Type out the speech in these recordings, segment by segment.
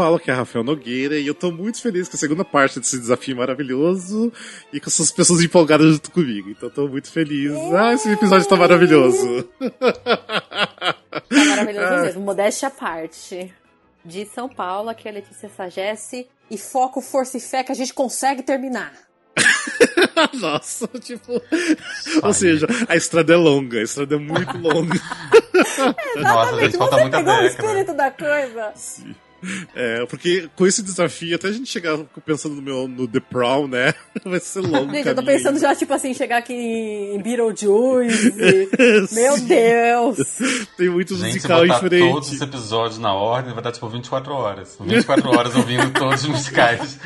Paulo, que é Rafael Nogueira, e eu tô muito feliz com a segunda parte desse desafio maravilhoso e com essas pessoas empolgadas junto comigo. Então tô muito feliz. Ah, esse episódio tá maravilhoso. Tá maravilhoso mesmo. Modéstia à parte. De São Paulo, aqui é a Letícia Sagesse. E foco, força e fé que a gente consegue terminar. Nossa, tipo. Ou seja, a estrada é longa, a estrada é muito longa. Nossa, gente, falta você muita pegou o espírito da coisa. Sim. É, porque com esse desafio, até a gente chegar pensando no meu no The Prom, né? Vai ser longo. Gente, eu tô pensando já, tipo assim, chegar aqui em Beetlejuice. meu Deus! Tem muito gente, musical em frente. todos os episódios na ordem, vai dar tipo 24 horas. 24 horas ouvindo todos os musicais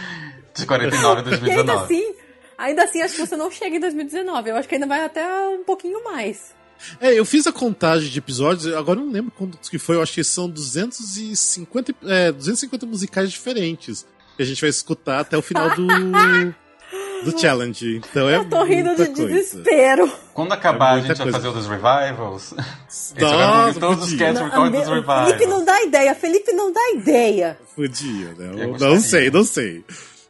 de 49 e 2019. E ainda assim, ainda assim, acho que você não chega em 2019. Eu acho que ainda vai até um pouquinho mais. É, eu fiz a contagem de episódios, agora não lembro quantos que foi, eu acho que são 250, é, 250 musicais diferentes que a gente vai escutar até o final do, do challenge. Então é Eu tô rindo de coisa. desespero. Quando acabar, é a gente vai fazer o dos revivals. Nossa, todos os cast não, dos revivals. Felipe não dá ideia, Felipe não dá ideia. Podia, né? Não sei, não sei.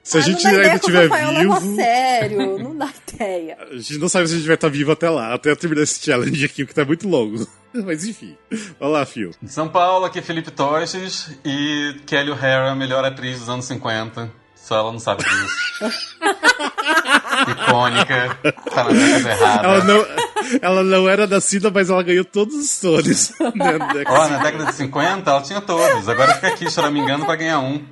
Se a gente ainda tiver vivo. a sério, não dá ideia. A gente não sabe se a gente vai estar vivo até lá, até terminar esse challenge aqui, que tá muito longo. Mas enfim. Vai lá, Fio. São Paulo, aqui é Felipe Toches e Kelly O'Hara, melhor atriz dos anos 50. Só ela não sabe disso. Icônica, tá na década errada. Ela não, ela não era nascida, mas ela ganhou todos os Tonys. Né, Ó, na década de 50 ela tinha todos. Agora fica aqui choramingando pra ganhar um.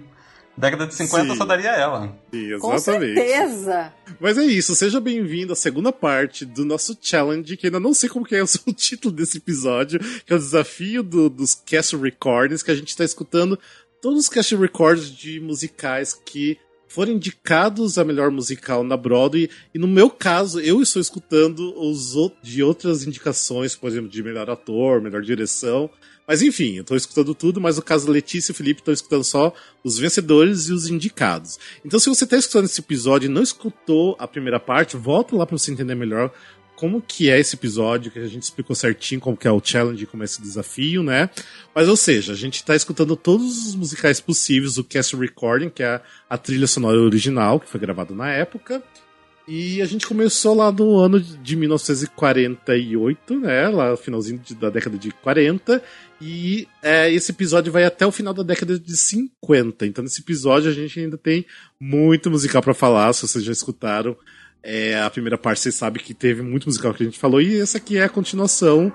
Década de 50 Sim. só daria ela. Sim, exatamente. Com certeza. Mas é isso, seja bem-vindo à segunda parte do nosso challenge, que ainda não sei como que é o título desse episódio, que é o desafio do, dos cast recordings, que a gente está escutando todos os cast records de musicais que foram indicados a melhor musical na Broadway. E no meu caso, eu estou escutando os de outras indicações, por exemplo, de melhor ator, melhor direção. Mas enfim, eu tô escutando tudo, mas no caso Letícia e Felipe estão escutando só os vencedores e os indicados. Então, se você está escutando esse episódio e não escutou a primeira parte, volta lá para você entender melhor como que é esse episódio, que a gente explicou certinho como que é o challenge, como é esse desafio, né? Mas, ou seja, a gente está escutando todos os musicais possíveis, o cast recording, que é a trilha sonora original, que foi gravada na época, e a gente começou lá no ano de 1948, né? Lá finalzinho da década de 40. E é, esse episódio vai até o final da década de 50. Então, nesse episódio, a gente ainda tem muito musical para falar. Se vocês já escutaram é, a primeira parte, vocês sabem que teve muito musical que a gente falou. E essa aqui é a continuação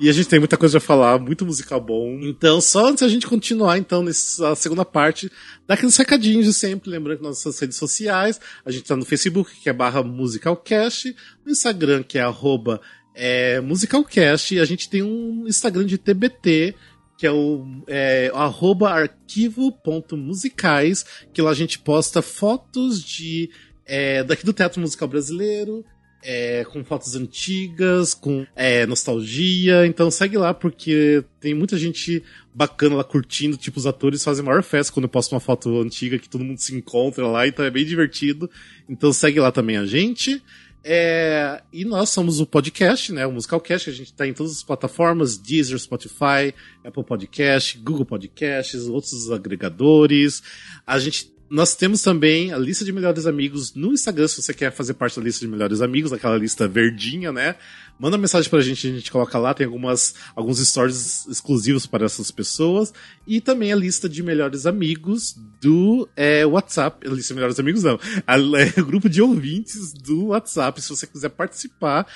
e a gente tem muita coisa a falar, muito musical bom. Então, só antes a gente continuar, então, nessa segunda parte, dá aqueles recadinhos de sempre, lembrando que nossas redes sociais, a gente tá no Facebook, que é barra musicalcast, no Instagram, que é arroba é, musicalcast, e a gente tem um Instagram de TBT, que é o é, arroba arquivo.musicais, que lá a gente posta fotos de é, daqui do teatro musical brasileiro, é, com fotos antigas, com é, nostalgia. Então segue lá, porque tem muita gente bacana lá curtindo. Tipo, os atores fazem maior festa quando eu posto uma foto antiga que todo mundo se encontra lá, então é bem divertido. Então segue lá também a gente. É, e nós somos o podcast, né? O Musicalcast. A gente está em todas as plataformas: Deezer, Spotify, Apple Podcast, Google Podcasts, outros agregadores. A gente nós temos também a lista de melhores amigos no Instagram, se você quer fazer parte da lista de melhores amigos, aquela lista verdinha, né? Manda mensagem pra gente, a gente coloca lá, tem algumas, alguns stories exclusivos para essas pessoas. E também a lista de melhores amigos do é, WhatsApp. A lista de melhores amigos não. A, é, o grupo de ouvintes do WhatsApp, se você quiser participar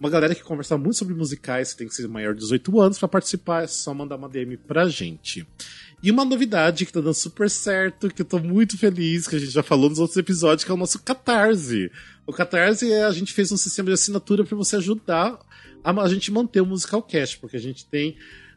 uma galera que conversa muito sobre musicais, você tem que ser maior de 18 anos para participar, é só mandar uma DM pra gente. E uma novidade que tá dando super certo, que eu tô muito feliz, que a gente já falou nos outros episódios, que é o nosso Catarse. O Catarse é a gente fez um sistema de assinatura para você ajudar a, a gente manter o Musical Cast, porque a gente tem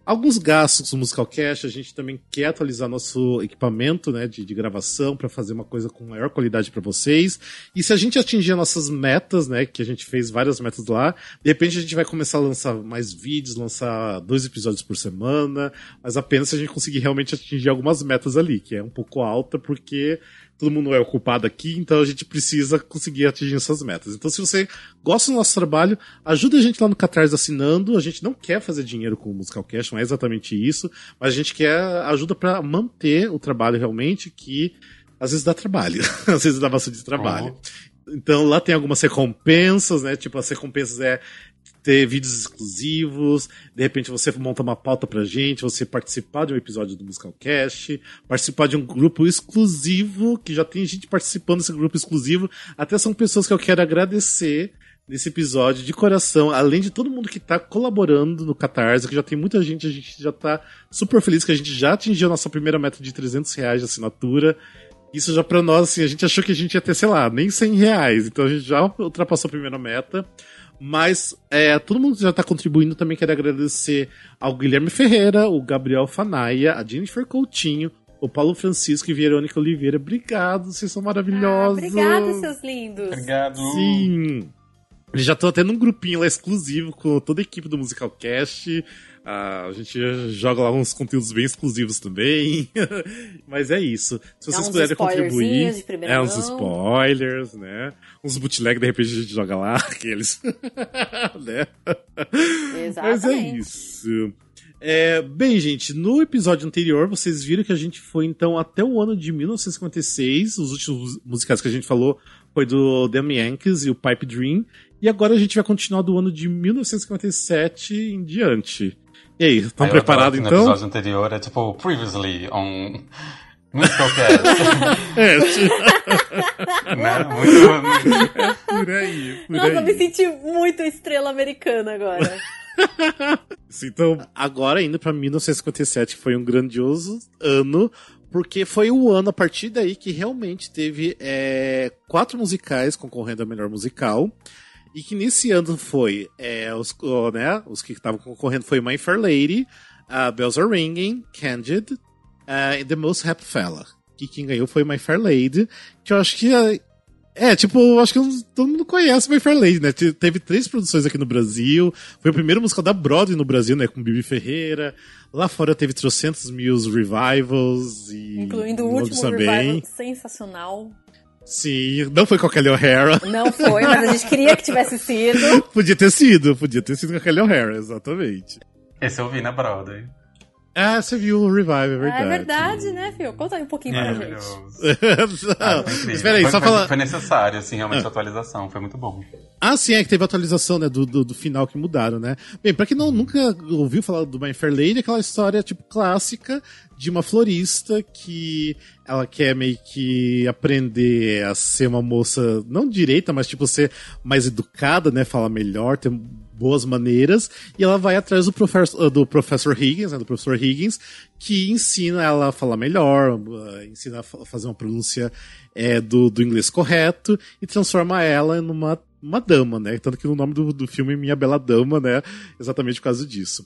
alguns gastos no Musical Cast, a gente também quer atualizar nosso equipamento né, de, de gravação para fazer uma coisa com maior qualidade para vocês. E se a gente atingir nossas metas, né, que a gente fez várias metas lá, de repente a gente vai começar a lançar mais vídeos, lançar dois episódios por semana, mas apenas se a gente conseguir realmente atingir algumas metas ali, que é um pouco alta, porque todo mundo é ocupado aqui, então a gente precisa conseguir atingir essas metas. Então, se você gosta do nosso trabalho, ajuda a gente lá no Catarse assinando. A gente não quer fazer dinheiro com o Musical Cash, não é exatamente isso, mas a gente quer ajuda para manter o trabalho realmente, que às vezes dá trabalho, às vezes dá bastante trabalho. Uhum. Então lá tem algumas recompensas, né? Tipo, as recompensas é ter vídeos exclusivos, de repente você monta uma pauta pra gente, você participar de um episódio do Musical Cast, participar de um grupo exclusivo, que já tem gente participando desse grupo exclusivo, até são pessoas que eu quero agradecer nesse episódio de coração, além de todo mundo que tá colaborando no Catarse, que já tem muita gente, a gente já tá super feliz que a gente já atingiu a nossa primeira meta de 300 reais de assinatura. Isso já pra nós, assim, a gente achou que a gente ia ter, sei lá, nem 100 reais, então a gente já ultrapassou a primeira meta. Mas é, todo mundo já está contribuindo também. Quero agradecer ao Guilherme Ferreira, o Gabriel Fanaia, a Jennifer Coutinho, o Paulo Francisco e Verônica Oliveira. Obrigado, vocês são maravilhosos. Ah, obrigado, seus lindos. Obrigado. Sim. Eles já estão tendo um grupinho lá exclusivo com toda a equipe do Musical Cast. Ah, a gente joga lá uns conteúdos bem exclusivos também. Mas é isso. Se vocês puderem contribuir. é, uns spoilers, né? Uns bootleg, de repente a gente joga lá, aqueles. né? Mas é isso. É, bem, gente, no episódio anterior vocês viram que a gente foi então até o ano de 1956. Os últimos musicais que a gente falou foi do The Yankees e o Pipe Dream. E agora a gente vai continuar do ano de 1957 em diante. E aí, estão preparados então? No episódio anterior é tipo, previously on Musicalcast. é, tipo... né? Muito... É por aí, por Nossa, aí. eu me senti muito estrela americana agora. então, agora indo pra 1957, que foi um grandioso ano, porque foi o ano a partir daí que realmente teve é, quatro musicais concorrendo a melhor musical. E que nesse ano foi é, os, né, os que estavam concorrendo foi My Fair Lady, uh, Bells Are Ringing, Candid uh, e The Most Happy Fella. Que quem ganhou foi My Fair Lady, que eu acho que é, é tipo, eu acho que todo mundo conhece My Fair Lady, né? Teve três produções aqui no Brasil. Foi o primeiro musical da Broadway no Brasil, né? Com Bibi Ferreira. Lá fora teve trocentos mil revivals. E Incluindo o último também. revival sensacional. Sim, não foi com a Kelly O'Hara. Não foi, mas a gente queria que tivesse sido. podia ter sido, podia ter sido com a Kelly O'Hara, exatamente. Esse eu vi na Broadway. Ah, você viu o Revive, é verdade. É verdade, né, Fio? Conta aí um pouquinho é, pra gente. ah, espera aí, foi, só falar. Foi necessário, assim, realmente, ah. a atualização. Foi muito bom. Ah, sim, é que teve a atualização, né, do, do, do, final que mudaram, né? Bem, pra quem não, nunca ouviu falar do My Fair Lady, aquela história, tipo, clássica de uma florista que ela quer meio que aprender a ser uma moça, não direita, mas, tipo, ser mais educada, né? Falar melhor, ter boas maneiras, e ela vai atrás do professor, do professor Higgins, né, do professor Higgins, que ensina ela a falar melhor, uh, ensina a fazer uma pronúncia é, do, do inglês correto, e transforma ela numa uma dama, né? Tanto que no nome do, do filme Minha Bela Dama, né? Exatamente por causa disso.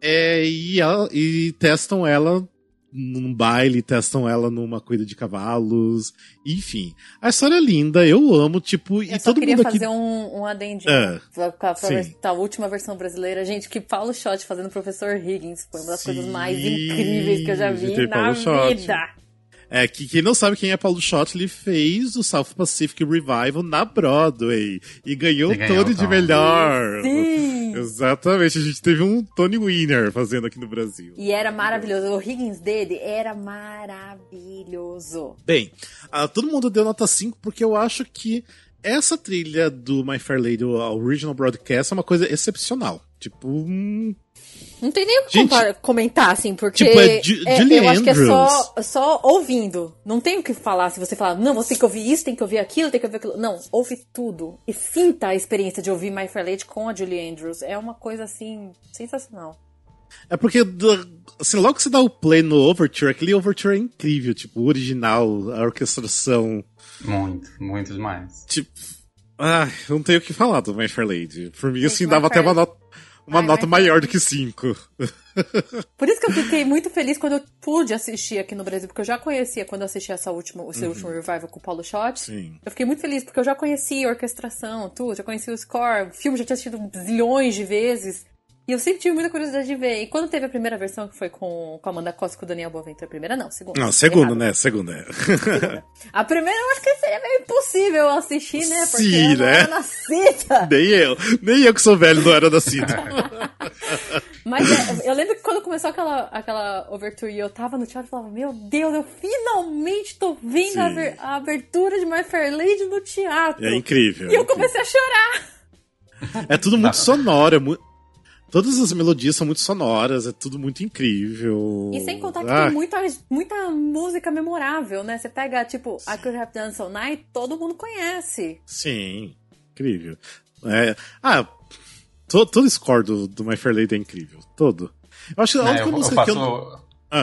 É, e, ela, e testam ela num baile, testam ela numa corrida de cavalos, enfim. A história é linda, eu amo, tipo, eu e todo mundo aqui... fazer um, um adendinho é, pra, pra, a última versão brasileira. Gente, que Paulo Schott fazendo o Professor Higgins foi uma das sim, coisas mais incríveis que eu já vi na vida. É, que quem não sabe quem é Paulo Schott, ele fez o South Pacific Revival na Broadway e ganhou o Tony de melhor. Sim. Exatamente, a gente teve um Tony Winner fazendo aqui no Brasil. E era maravilhoso, o Higgins dele era maravilhoso. Bem, uh, todo mundo deu nota 5 porque eu acho que essa trilha do My Fair Lady, o original broadcast, é uma coisa excepcional. Tipo, não tem nem o que comentar, assim, porque tipo, é Ju é, eu acho que é só, só ouvindo. Não tem o que falar se você falar, não, você tem que ouvir isso, tem que ouvir aquilo, tem que ouvir aquilo. Não, ouve tudo. E sinta a experiência de ouvir My Fair Lady com a Julie Andrews. É uma coisa, assim, sensacional. É porque, assim, logo que você dá o play no Overture, aquele Overture é incrível, tipo, o original, a orquestração. Muito, muito demais. Tipo, ah, não tenho o que falar do My Fair Lady. Por mim, assim, dava até uma nota uma Ai, nota maior do que 5. Por isso que eu fiquei muito feliz quando eu pude assistir aqui no Brasil, porque eu já conhecia quando eu assisti essa última, esse uhum. último revival com o Paulo Schott. Sim. Eu fiquei muito feliz porque eu já conhecia a orquestração, tudo, já conhecia o score, o filme já tinha assistido zilhões de vezes. E eu sempre tive muita curiosidade de ver. E quando teve a primeira versão, que foi com, com a Amanda Costa e com o Daniel Boaventura, a primeira não, segunda. Não, segunda, né? Segunda. É. segunda. A primeira eu acho que seria meio impossível assistir, né? Porque Sim, eu né? era nascida. Nem eu. Nem eu que sou velho não era nascido. Mas é, eu lembro que quando começou aquela, aquela overture e eu tava no teatro, eu falava, meu Deus, eu finalmente tô vendo a, ver- a abertura de My Fair Lady no teatro. É incrível. E eu comecei a chorar. É tudo muito sonoro. É mu- Todas as melodias são muito sonoras, é tudo muito incrível. E sem contar que Ah, tem muita, muita música memorável, né? Você pega, tipo, I Could Have Done So Night, todo mundo conhece. Sim, incrível. É, ah, to- todo score do, do My Fair Lady é incrível. Todo. Eu acho que a Né, única eu, eu música faço. que eu. Ah,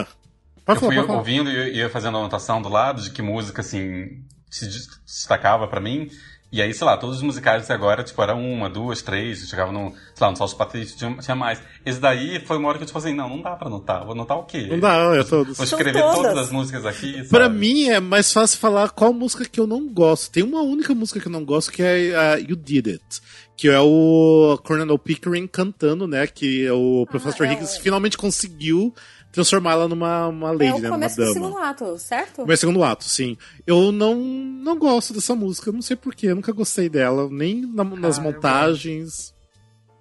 Eu pode falar, fui ouvindo e ia fazendo anotação do lado de que música, assim, se des- destacava pra mim. E aí, sei lá, todos os musicais agora, tipo, era uma, duas, três, eu chegava no, sei lá, no Salso Patrício, tinha, tinha mais. Esse daí foi uma hora que eu, tipo assim, não, não dá pra anotar. Vou anotar o quê? Não dá, é todos. Vou escrever todas. todas as músicas aqui, sabe? Pra mim é mais fácil falar qual música que eu não gosto. Tem uma única música que eu não gosto que é a You Did It. Que é o Coronel Pickering cantando, né? Que o Professor é finalmente conseguiu transformá-la numa uma lady, é o né? Começo do dama. segundo ato, certo? Meu segundo ato, sim. Eu não, não gosto dessa música, não sei porquê, eu nunca gostei dela, nem na- nas montagens.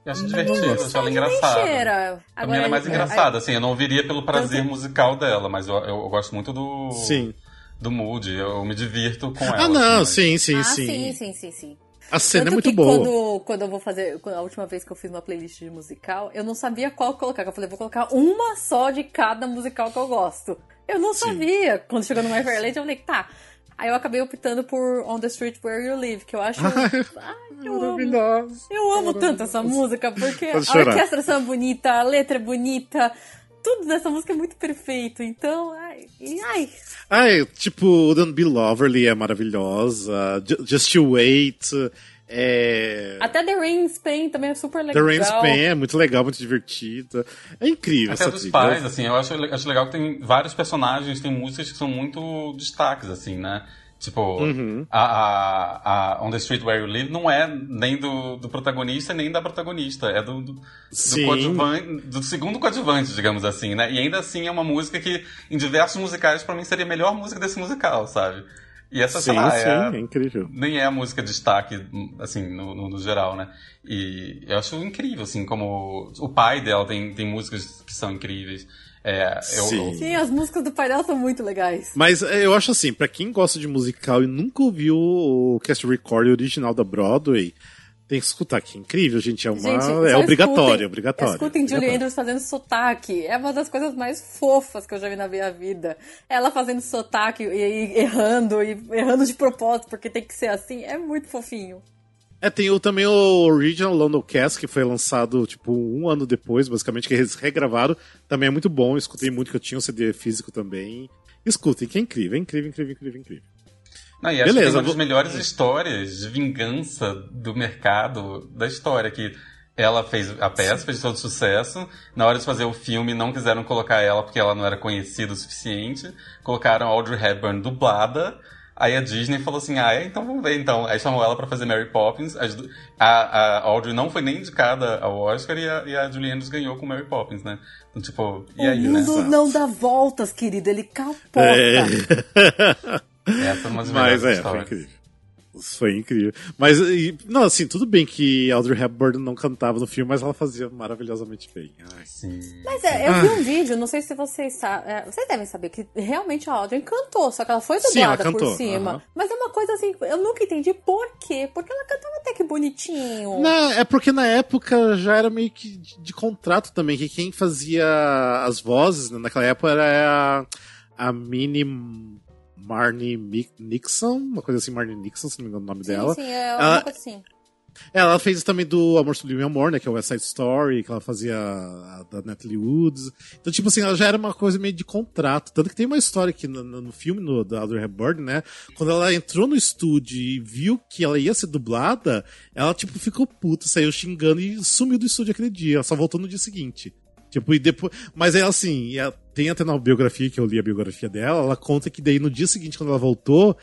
Eu acho divertido, eu acho ela engraçada. cheira. Pra mim ela é mais é- engraçada, assim, eu não ouviria pelo prazer Tanto- musical dela, mas eu, eu, eu gosto muito do. Sim. Do mood, eu me divirto com ela. Ah, não, assim, mas- sim, sim, Ah, sim, sim, sim, sim, sim. A cena Tanto é muito que boa. Quando, quando eu vou fazer. quando- A última vez que eu fiz uma playlist de musical, eu não sabia qual colocar. Eu falei, vou colocar uma só de cada musical que eu gosto. Eu não Sim. sabia. Quando chegou no My Fair Lady, eu falei, tá. Aí eu acabei optando por On the Street Where You Live, que eu acho. Ai, eu amo. Eu amo tanto essa música, porque a orquestração é bonita, a letra é bonita, tudo dessa música é muito perfeito. Então, ai, e, ai Ai, tipo, Don't Be Loverly é maravilhosa. Ju- Just You Wait. É... até The Rain in Spain também é super The legal. Rain Spain é muito legal, muito divertida. É incrível Até essa dos pais, assim, eu acho, acho legal que tem vários personagens, tem músicas que são muito destaques, assim, né? Tipo, Uhum. a, a, a On the Street Where You Live não é nem do, do protagonista nem da protagonista, é do, do, do, do segundo coadjuvante, digamos assim, né? E ainda assim é uma música que, em diversos musicais, pra mim seria a melhor música desse musical, sabe? E essa, sei Sim, lá, sim, é é incrível. nem é a música de destaque, assim, no, no, no geral, né? E eu acho incrível, assim, como o pai dela tem, tem músicas que são incríveis. É, eu, Sim. eu- Sim, as músicas do pai dela são muito legais. Mas é, eu acho assim, pra quem gosta de musical e nunca ouviu o cast record original da Broadway, tem que escutar, que é incrível, gente. É uma. Gente, é obrigatório, escutem- é obrigatório. Escutem Julie. Andrews fazendo sotaque. É uma das coisas mais fofas que eu já vi na minha vida. Ela fazendo sotaque e, e errando, e errando de propósito, porque tem que ser assim. É muito fofinho. É, tem o, também o Original London Cast, que foi lançado, tipo, um ano depois, basicamente, que eles regravaram. Também é muito bom, eu escutei muito, que eu tinha um CD físico também. Escutem, que é incrível, é incrível, incrível, incrível, incrível. Não, e acho que Beleza, tem uma das melhores histórias de vingança do mercado da história, que ela fez a peça, fez todo sucesso. Na hora de fazer o filme, não quiseram colocar ela porque ela não era conhecida o suficiente. Colocaram Audrey Hepburn dublada. Aí a Disney falou assim: ah, é, então vamos ver então. Aí chamou ela pra fazer Mary Poppins. A, a Audrey não foi nem indicada ao Oscar e a, e a Julie Andrews ganhou com Mary Poppins, né? Então, tipo, e o aí, né? mundo não dá voltas, querido. Ele capota. É. Essa é uma das melhores Mas é, foi histórias. incrível. Isso foi incrível. Mas, e- não, assim, tudo bem que Audrey Hepburn não cantava no filme, mas ela fazia maravilhosamente bem. Ai. Sim. Mas é, eu vi um vídeo, não sei se vocês sabem. vocês devem saber que realmente a Audrey cantou, só que ela foi Sim, ela dublada cantou, por cima. aham. Mas é uma coisa assim, eu nunca entendi por quê. Porque ela cantava até que bonitinho. Não, é porque na época já era meio que de, de contrato também, que quem fazia as vozes né, naquela época era a, a Minnie Marnie Nixon, uma coisa assim, Marnie Nixon, se não me engano o nome sim, dela. sim, é alguma Ela- coisa assim. Ela fez também do Amor Sublime Amor, né? Que é o West Side Story, que ela fazia da Natalie Woods. Então, tipo assim, ela já era uma coisa meio de contrato. Tanto que tem uma história aqui no, no- filme no, da Audrey Hepburn, né? Quando ela entrou no estúdio e viu que ela ia ser dublada, ela, tipo, ficou puta, saiu xingando e sumiu do estúdio aquele dia. Ela só voltou no dia seguinte. Tipo, e depois. Mas é assim, e a- tem até na biografia, que eu li a biografia dela, ela conta que daí no dia seguinte, quando ela voltou,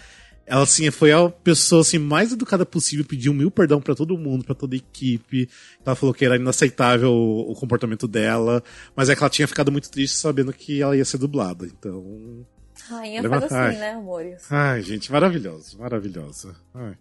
ela assim foi a pessoa assim mais educada possível, pediu mil perdão para todo mundo, para toda a equipe. Ela falou que era inaceitável o, o, comportamento dela, mas é que ela tinha ficado muito triste sabendo que ela ia ser dublada. Então, Rainha faz assim, ai. né, amores? Ai, gente, maravilhoso, maravilhosa.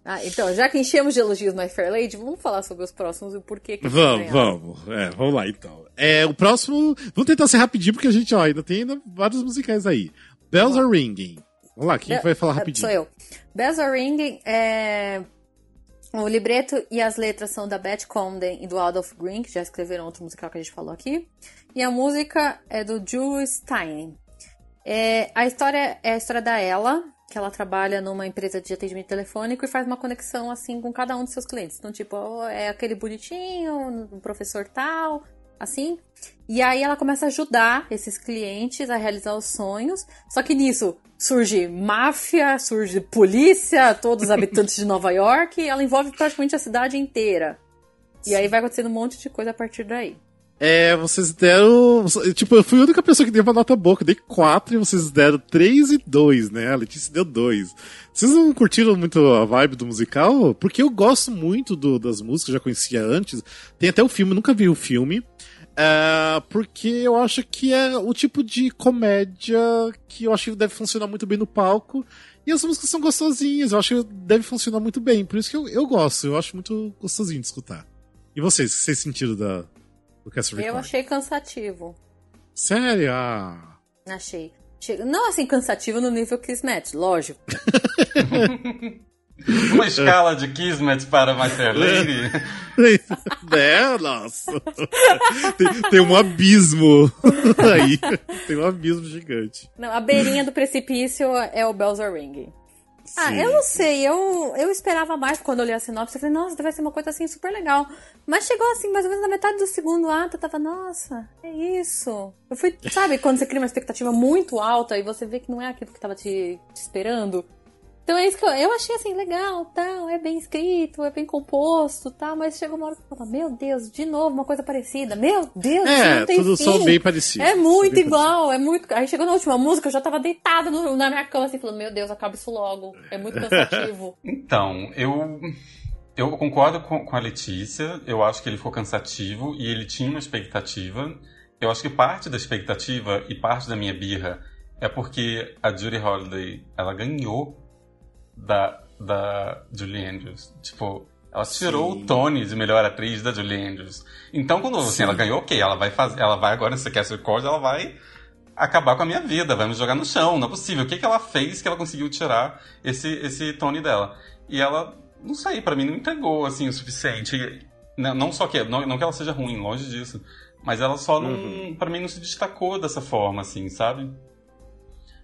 Ah, então, já que enchemos de elogios My Fair Lady, vamos falar sobre os próximos e o porquê que Vamos, vamos. É, vamos lá então. É, o próximo, vamos tentar ser rapidinho porque a gente, ó, ainda tem ainda vários musicais aí. Bells Are Ringing. Vamos lá, quem Be vai falar rapidinho? Sou eu. Bells Are Ringing é... O libreto e as letras são da Beth Comden e do Adolf Green, que já escreveram outro musical que a gente falou aqui. E a música é do Jules Stein. É, a história é a história da Ella, que ela trabalha numa empresa de atendimento telefônico e faz uma conexão assim com cada um dos seus clientes. Então, tipo, é aquele bonitinho, o professor tal, assim. E aí ela começa a ajudar esses clientes a realizar os sonhos. Só que nisso surge máfia, surge polícia, todos os habitantes de Nova York, ela envolve praticamente a cidade inteira. E aí vai acontecendo um monte de coisa a partir daí. É, vocês deram. Tipo, eu fui a única pessoa que deu uma nota boa, eu dei 4 e vocês deram 3 e 2, né? A Letícia deu 2. Vocês não curtiram muito a vibe do musical? Porque eu gosto muito do, das músicas, já conhecia antes. Tem até o filme, nunca vi o filme. É, porque eu acho que é o tipo de comédia que eu acho que deve funcionar muito bem no palco. E as músicas são gostosinhas, eu acho que deve funcionar muito bem. Por isso que eu, eu gosto, eu acho muito gostosinho de escutar. E vocês, o que vocês sentiram da, do Cast Eu achei cansativo. Sério? Ah. Achei. Não assim cansativo no nível Kismet, lógico. Uma escala de Kismet para Master Lady? é, nossa. Tem, tem, um abismo aí. Tem um abismo gigante. Não, a beirinha do precipício é o Bells Are Ringing. Ah, eu não sei, eu, eu esperava mais quando eu li a sinopse. Eu falei, nossa, deve ser uma coisa assim super legal. Mas chegou assim, mais ou menos na metade do segundo ato, eu tava, nossa, é isso. Eu fui, sabe, quando você cria uma expectativa muito alta e você vê que não é aquilo que tava te, te esperando. Então é isso que eu, eu achei assim, legal, tal, é bem escrito, é bem composto, tal, mas chegou uma hora que eu falo, meu Deus, de novo uma coisa parecida. Meu Deus, é, não tem tudo fim. som bem parecido. É muito igual, parecido. é muito. Aí chegou na última música, eu já tava deitada no, na minha cama assim, falando, meu Deus, acaba isso logo. É muito cansativo. então, eu eu concordo com, com a Letícia, eu acho que ele ficou cansativo e ele tinha uma expectativa. Eu acho que parte da expectativa e parte da minha birra é porque a Judy Holiday, ela ganhou da, da Julie Andrews. Tipo, ela tirou Sim. o Tony de melhor atriz da Julie Andrews. Então, quando assim, ela ganhou, ok, ela vai fazer, ela vai agora nesse Cast Record, ela vai acabar com a minha vida, vai me jogar no chão, não é possível. O que, que ela fez que ela conseguiu tirar esse, esse Tony dela? E ela, não sei, para mim não entregou assim o suficiente. Não só que, não, não que ela seja ruim, longe disso, mas ela só não, uhum. para mim não se destacou dessa forma, assim, sabe?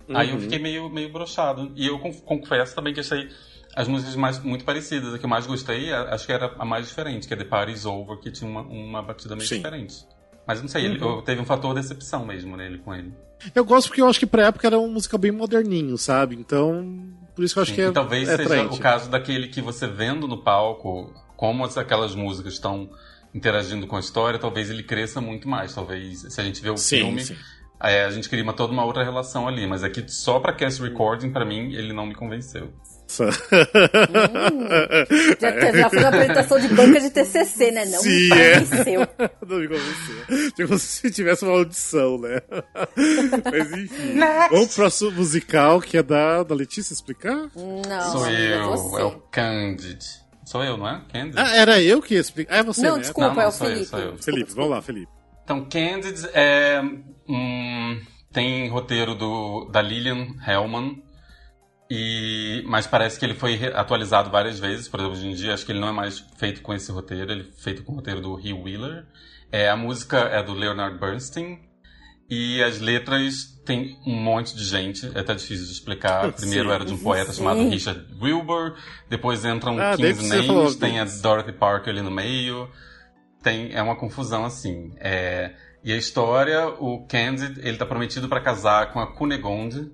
Uhum. Aí eu uhum. fiquei meio, meio brochado. E eu confesso também que achei as músicas mais, muito parecidas. A que eu mais gostei, acho que era a mais diferente, que é The Party's Over, que tinha uma, uma batida meio Sim. diferente. Mas não sei, uhum. ele, eu, teve um fator decepção mesmo nele com ele. Eu gosto porque eu acho que pra época era uma música bem moderninho, sabe? Então, por isso que eu acho Sim, que é. E talvez é seja o caso daquele que você vendo no palco, como aquelas músicas estão interagindo com a história, talvez ele cresça muito mais. Talvez, se a gente vê o sim, filme, sim. É, a gente cria uma, toda uma outra relação ali, mas aqui só pra cast recording, pra mim, ele não me convenceu. hum, já, teve, já foi uma apresentação de banca de TCC, né? Não Sim, me convenceu. É. Não me convenceu. Tipo se tivesse uma audição, né? Mas enfim. Next. Vamos pro próximo musical, que é da, da Letícia explicar? Não. Sou eu, é o Candid. Sou eu, não é? Candid? Ah, era eu que ia explicar. Ah, é você, não, né? desculpa, não, não, é o Felipe. Eu, eu. Felipe, vamos lá, Felipe. Então, Candid é Hum, tem roteiro do, da Lillian Hellman, e, mas parece que ele foi atualizado várias vezes. Por exemplo, hoje em dia acho que ele não é mais feito com esse roteiro, ele é feito com o roteiro do Hugh Wheeler. É, a música é do Leonard Bernstein. E as letras tem um monte de gente, é até difícil de explicar. Primeiro sim, era de um poeta sim. chamado Richard Wilbur, depois entram ah, King's Names, tem a Dorothy Parker ali no meio. Tem, é uma confusão assim. É, e a história, o Candid, ele tá prometido para casar com a Cunegonde.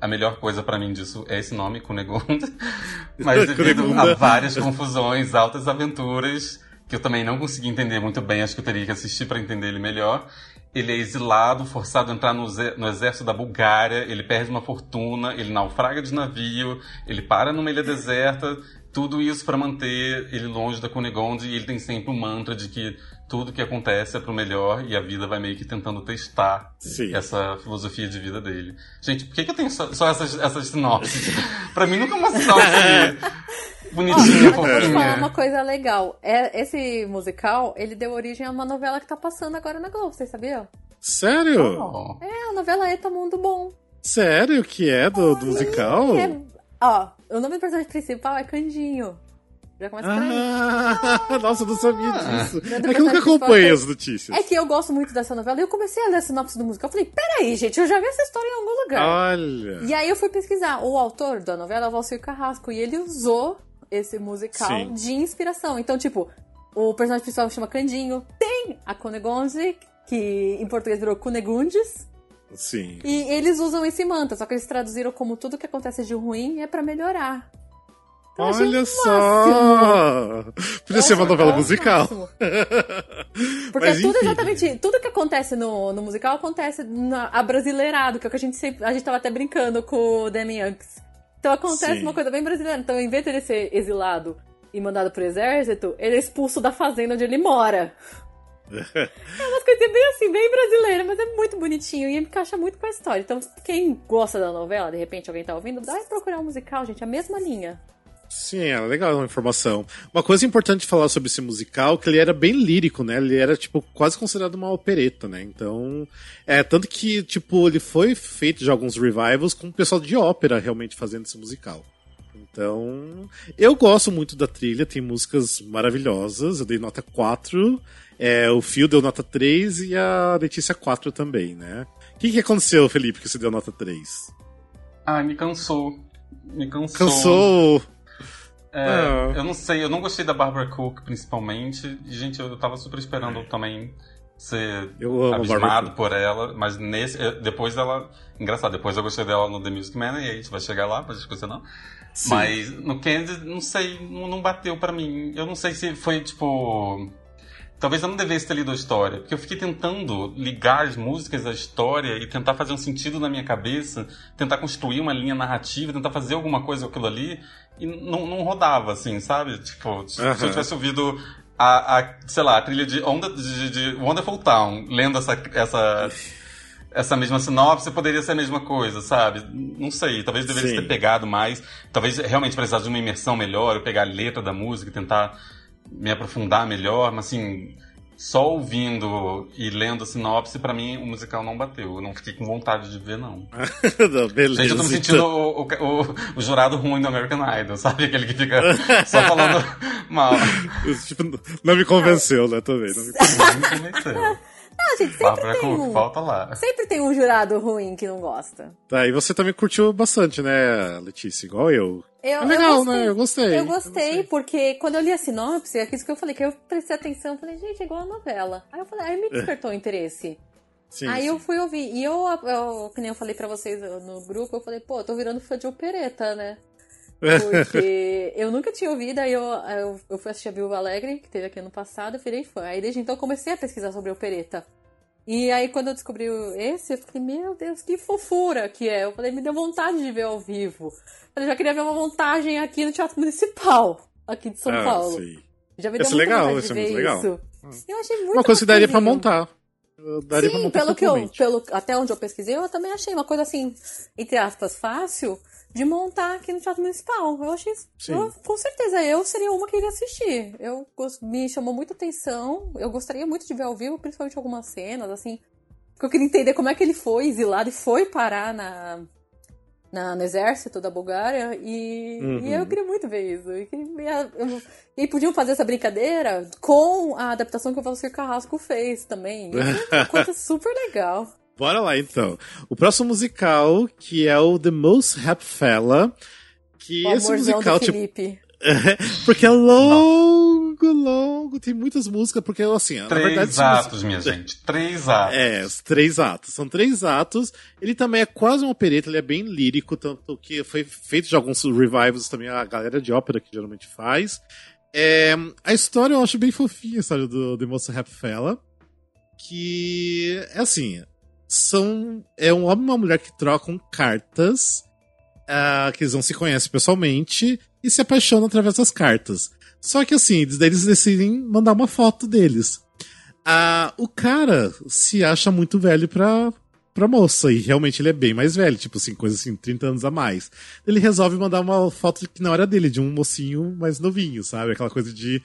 A melhor coisa para mim disso é esse nome, Cunegonde. Mas devido a várias confusões, altas aventuras, que eu também não consegui entender muito bem, acho que eu teria que assistir para entender ele melhor. ele é exilado, forçado a entrar no, no, exército da Bulgária, ele perde uma fortuna, ele naufraga de navio, ele para numa ilha deserta, tudo isso para manter ele longe da Cunegonde e ele tem sempre o um mantra de que tudo que acontece é pro melhor e a vida vai meio que tentando testar Sim. essa filosofia de vida dele. Gente, por que, que eu tenho só, só essas, essas sinopses? pra mim nunca é uma sinopse bonitinha, oh, Vou falar uma coisa legal. É, esse musical, ele deu origem a uma novela que tá passando agora na Globo, vocês sabiam? Sério? Oh. É, a novela Eta Mundo Bom. Sério que é do, do musical? É, ó, o nome do personagem principal é Candinho. Já começa por aí. Ah, nossa, eu não sabia disso. Ah. É que eu nunca acompanho as notícias. É que eu gosto muito dessa novela e eu comecei a ler a sinopse do musical. Eu falei, peraí, gente, eu já vi essa história em algum lugar. Olha. E aí eu fui pesquisar. O autor da novela é o Valcir Carrasco e ele usou esse musical Sim. de inspiração. Então, tipo, o personagem principal chama Candinho. Tem a Cunegonde, que em português virou Cunegundes. Sim. E eles usam esse mantra, só que eles traduziram como tudo que acontece de ruim é para melhorar. Olha só! Podia ser uma novela musical. Porque Mas, tudo exatamente, tudo que acontece no, no musical acontece na, abrasileirado, que é o que a gente sempre. A gente tava até brincando com o Demi Yanks. Então acontece Sim. uma coisa bem brasileira. Então, em vez de ele ser exilado e mandado pro exército, ele é expulso da fazenda onde ele mora. é uma coisa bem assim, bem brasileira, mas é muito bonitinho e encaixa muito com a história. Então, quem gosta da novela, de repente alguém tá ouvindo, dá procurar um musical, gente, a mesma linha. Sim, é legal uma informação. Uma coisa importante de falar sobre esse musical, que ele era bem lírico, né? Ele era, tipo, quase considerado uma opereta, né? Então, é, tanto que, tipo, ele foi feito de alguns revivals com o pessoal de ópera realmente fazendo esse musical. Então, eu gosto muito da trilha, tem músicas maravilhosas, eu dei nota 4, é, o Phil deu nota 3 e a Letícia 4 também, né? O que, que aconteceu, Felipe, que você deu nota 3? Ah, me cansou. Me cansou. Cansou! É, é, Eu não sei, eu não gostei da Barbara Cook, principalmente. Gente, eu tava super esperando também ser abismado por ela, mas nesse. Depois dela. Engraçado, depois eu gostei dela no The Music Man, e a gente vai chegar lá pra discutir não. Sim. Mas no Candy, não sei, não, não bateu para mim. Eu não sei se foi tipo. Talvez eu não devesse ter lido a história, porque eu fiquei tentando ligar as músicas à história e tentar fazer um sentido na minha cabeça, tentar construir uma linha narrativa, tentar fazer alguma coisa com aquilo ali, e não, não rodava, assim, sabe? Tipo, se, uhum. se eu tivesse ouvido a, a, sei lá, a trilha de, Onda, de, de Wonderful Town, lendo essa, essa, essa mesma sinopse, poderia ser a mesma coisa, sabe? Não sei, talvez deveria ter pegado mais, talvez realmente precisasse de uma imersão melhor, eu pegar a letra da música e tentar me aprofundar melhor, mas assim, só ouvindo e lendo a sinopse, para mim o musical não bateu. Eu não fiquei com vontade de ver, não. não beleza, Gente, eu tô me sentindo então... o, o, o, o, jurado ruim do American Idol, sabe? Aquele que fica só falando mal. tipo, não me convenceu, né? Também. Não me convenceu. Ah, gente, sempre Bárbara tem um, falta lá. Sempre tem um jurado ruim que não gosta. Tá, e você também curtiu bastante, né, Letícia? Igual eu. Eu, é legal, eu né? Eu gostei. Eu gostei, eu gostei, porque quando eu li a sinopse, é isso que eu falei, que eu prestei atenção, falei, gente, é igual a novela. Aí eu falei, aí me é. despertou o interesse. Sim, aí sim. eu fui ouvir. E eu, eu, que nem eu falei pra vocês no grupo, eu falei, pô, tô virando fã de opereta, né? Porque eu nunca tinha ouvido, aí eu, eu, eu fui assistir a Viúva Alegre, que teve aqui ano passado, eu virei fã. Aí desde então eu comecei a pesquisar sobre opereta. E aí quando eu descobri esse, eu falei, meu Deus, que fofura que é. Eu falei, me deu vontade de ver ao vivo. Eu já queria ver uma montagem aqui no Teatro Municipal, aqui de São ah, Paulo. Sim. Já me deu esse muita legal, vontade de ver legal. isso. Hum. Eu achei muito Uma coisa que daria pra montar. Daria Sim, pra montar pelo que eu, pelo, até onde eu pesquisei, eu também achei uma coisa assim, entre aspas, fácil de montar aqui no Teatro Municipal. Eu achei. Eu, com certeza, eu seria uma que iria assistir. Eu me chamou muita atenção. Eu gostaria muito de ver ao vivo, principalmente algumas cenas, assim. Porque eu queria entender como é que ele foi exilado e foi parar na, na, no exército da Bulgária e, uhum. e eu queria muito ver isso. E, e, e, podiam fazer essa brincadeira com a adaptação que o Valsir Carrasco fez também. é uma coisa super legal. Bora lá então. O próximo musical, que é o The Most Happy Fella, que o esse musical, tipo. Felipe. porque é longo, longo, tem muitas músicas, porque assim, três na verdade. atos, minha gente. Três atos. É, três atos. São três atos. Ele também é quase um opereta, ele é bem lírico, tanto que foi feito de alguns revivals também, a galera de ópera que geralmente faz. É, a história eu acho bem fofinha, a história do The Most Happy Fella que é assim, são é um homem e uma mulher que trocam cartas, uh, que eles não se conhecem pessoalmente e se apaixonam através das cartas. Só que assim, eles decidem mandar uma foto deles. Uh, o cara se acha muito velho pra, pra moça, e realmente ele é bem mais velho, tipo assim, coisa assim, 30 anos a mais. Ele resolve mandar uma foto que não era dele, de um mocinho mais novinho, sabe? Aquela coisa de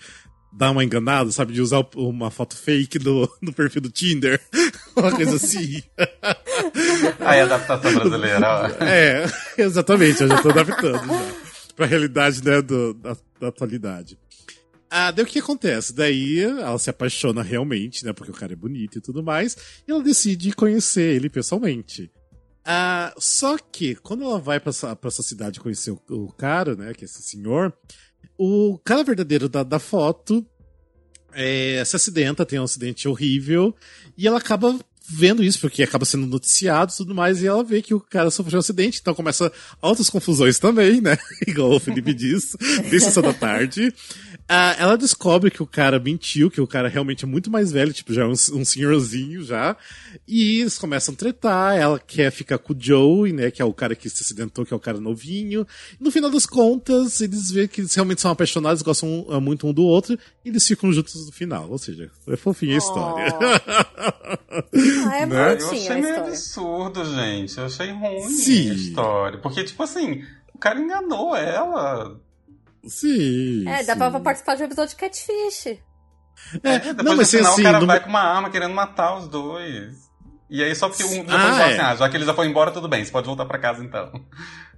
dar uma enganada, sabe? De usar uma foto fake no, no perfil do Tinder. uma coisa assim. Aí, adaptação brasileira. é, exatamente, eu já tô adaptando já. Pra realidade, né, do, da, da atualidade. Ah, daí o que acontece? Daí ela se apaixona realmente, né? Porque o cara é bonito e tudo mais. E ela decide conhecer ele pessoalmente. Ah, só que, quando ela vai pra essa, pra essa cidade conhecer o, o cara, né? Que é esse senhor, o cara verdadeiro da, da foto é, se acidenta, tem um acidente horrível, e ela acaba vendo isso, porque acaba sendo noticiado e tudo mais, e ela vê que o cara sofreu um acidente, então começa altas confusões também, né? Igual o Felipe disse, bem sessão da tarde. Ela descobre que o cara mentiu, que o cara realmente é muito mais velho, tipo, já é um, um senhorzinho já. E eles começam a tretar, ela quer ficar com o Joe, né, que é o cara que se acidentou, que é o cara novinho. E no final das contas, eles veem que eles realmente são apaixonados, gostam uh, muito um do outro, e eles ficam juntos no final. Ou seja, é fofinha a história. ah, é né? Eu achei meio absurdo, gente. Eu achei ruim Sim. a história. Porque, tipo assim, o cara enganou ela Sim. É, dá pra participar de um episódio de Catfish. É, é depois não, mas no final assim, o cara vai com uma arma querendo matar os dois. E aí só porque um depois ah, fala assim, é. ah, já que eles já foram embora, tudo bem, você pode voltar pra casa então.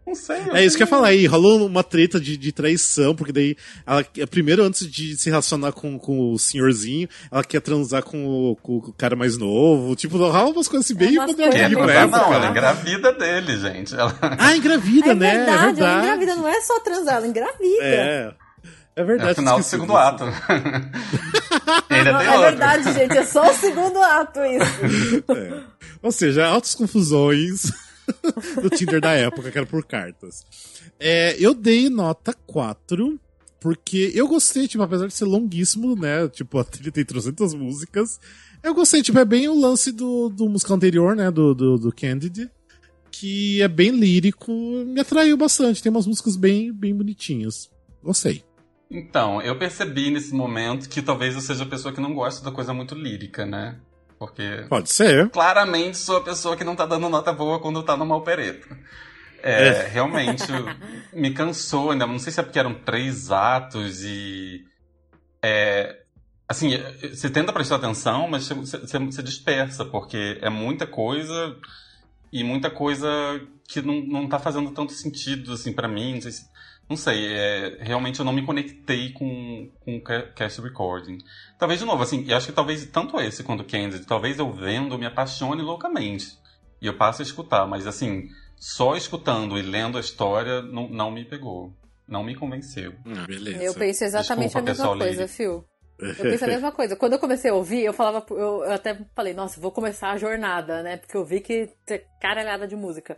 Não sei. É isso que eu ia falar aí. Rolou uma treta de, de traição, porque daí ela, primeiro, antes de se relacionar com, com o senhorzinho, ela quer transar com o, com o cara mais novo. Tipo, rola umas coisas assim bem é moderninhas pra época. Não, ela engravida dele, gente. Ela... Ah, engravida, é né? Verdade, é verdade, ela engravida, não é só transar, ela engravida. É. É verdade. É o final do segundo isso. ato. Ele é, é verdade, gente. É só o segundo ato isso. É. Ou seja, altas confusões. do Tinder da época, que era por cartas. É, eu dei nota 4, porque eu gostei, tipo, apesar de ser longuíssimo, né? Tipo, a tem 300 músicas. Eu gostei, tipo, é bem o lance do, do musical anterior, né? Do, do, do Candid. Que é bem lírico, me atraiu bastante. Tem umas músicas bem, bem bonitinhas. Gostei. Então, eu percebi nesse momento que talvez eu seja a pessoa que não gosta da coisa muito lírica, né? Porque. Pode ser. Claramente sou a pessoa que não tá dando nota boa quando tá numa opereta. É, é. realmente me cansou, ainda não sei se é porque eram três atos e. É, assim, você tenta prestar atenção, mas você, você dispersa, porque é muita coisa e muita coisa que não, não tá fazendo tanto sentido, assim, para mim. Não sei se não sei, é, realmente eu não me conectei com, com o cast recording. Talvez, de novo, assim, eu acho que talvez tanto esse quanto o Kansas, talvez eu vendo me apaixone loucamente. E eu passo a escutar, mas assim, só escutando e lendo a história não, não me pegou. Não me convenceu. Ah, beleza. Eu penso exatamente Desculpa, a mesma coisa, Phil. Eu penso a mesma coisa. Quando eu comecei a ouvir, eu falava, eu, até falei, nossa, vou começar a jornada, né? Porque eu vi que tem caralhada de música.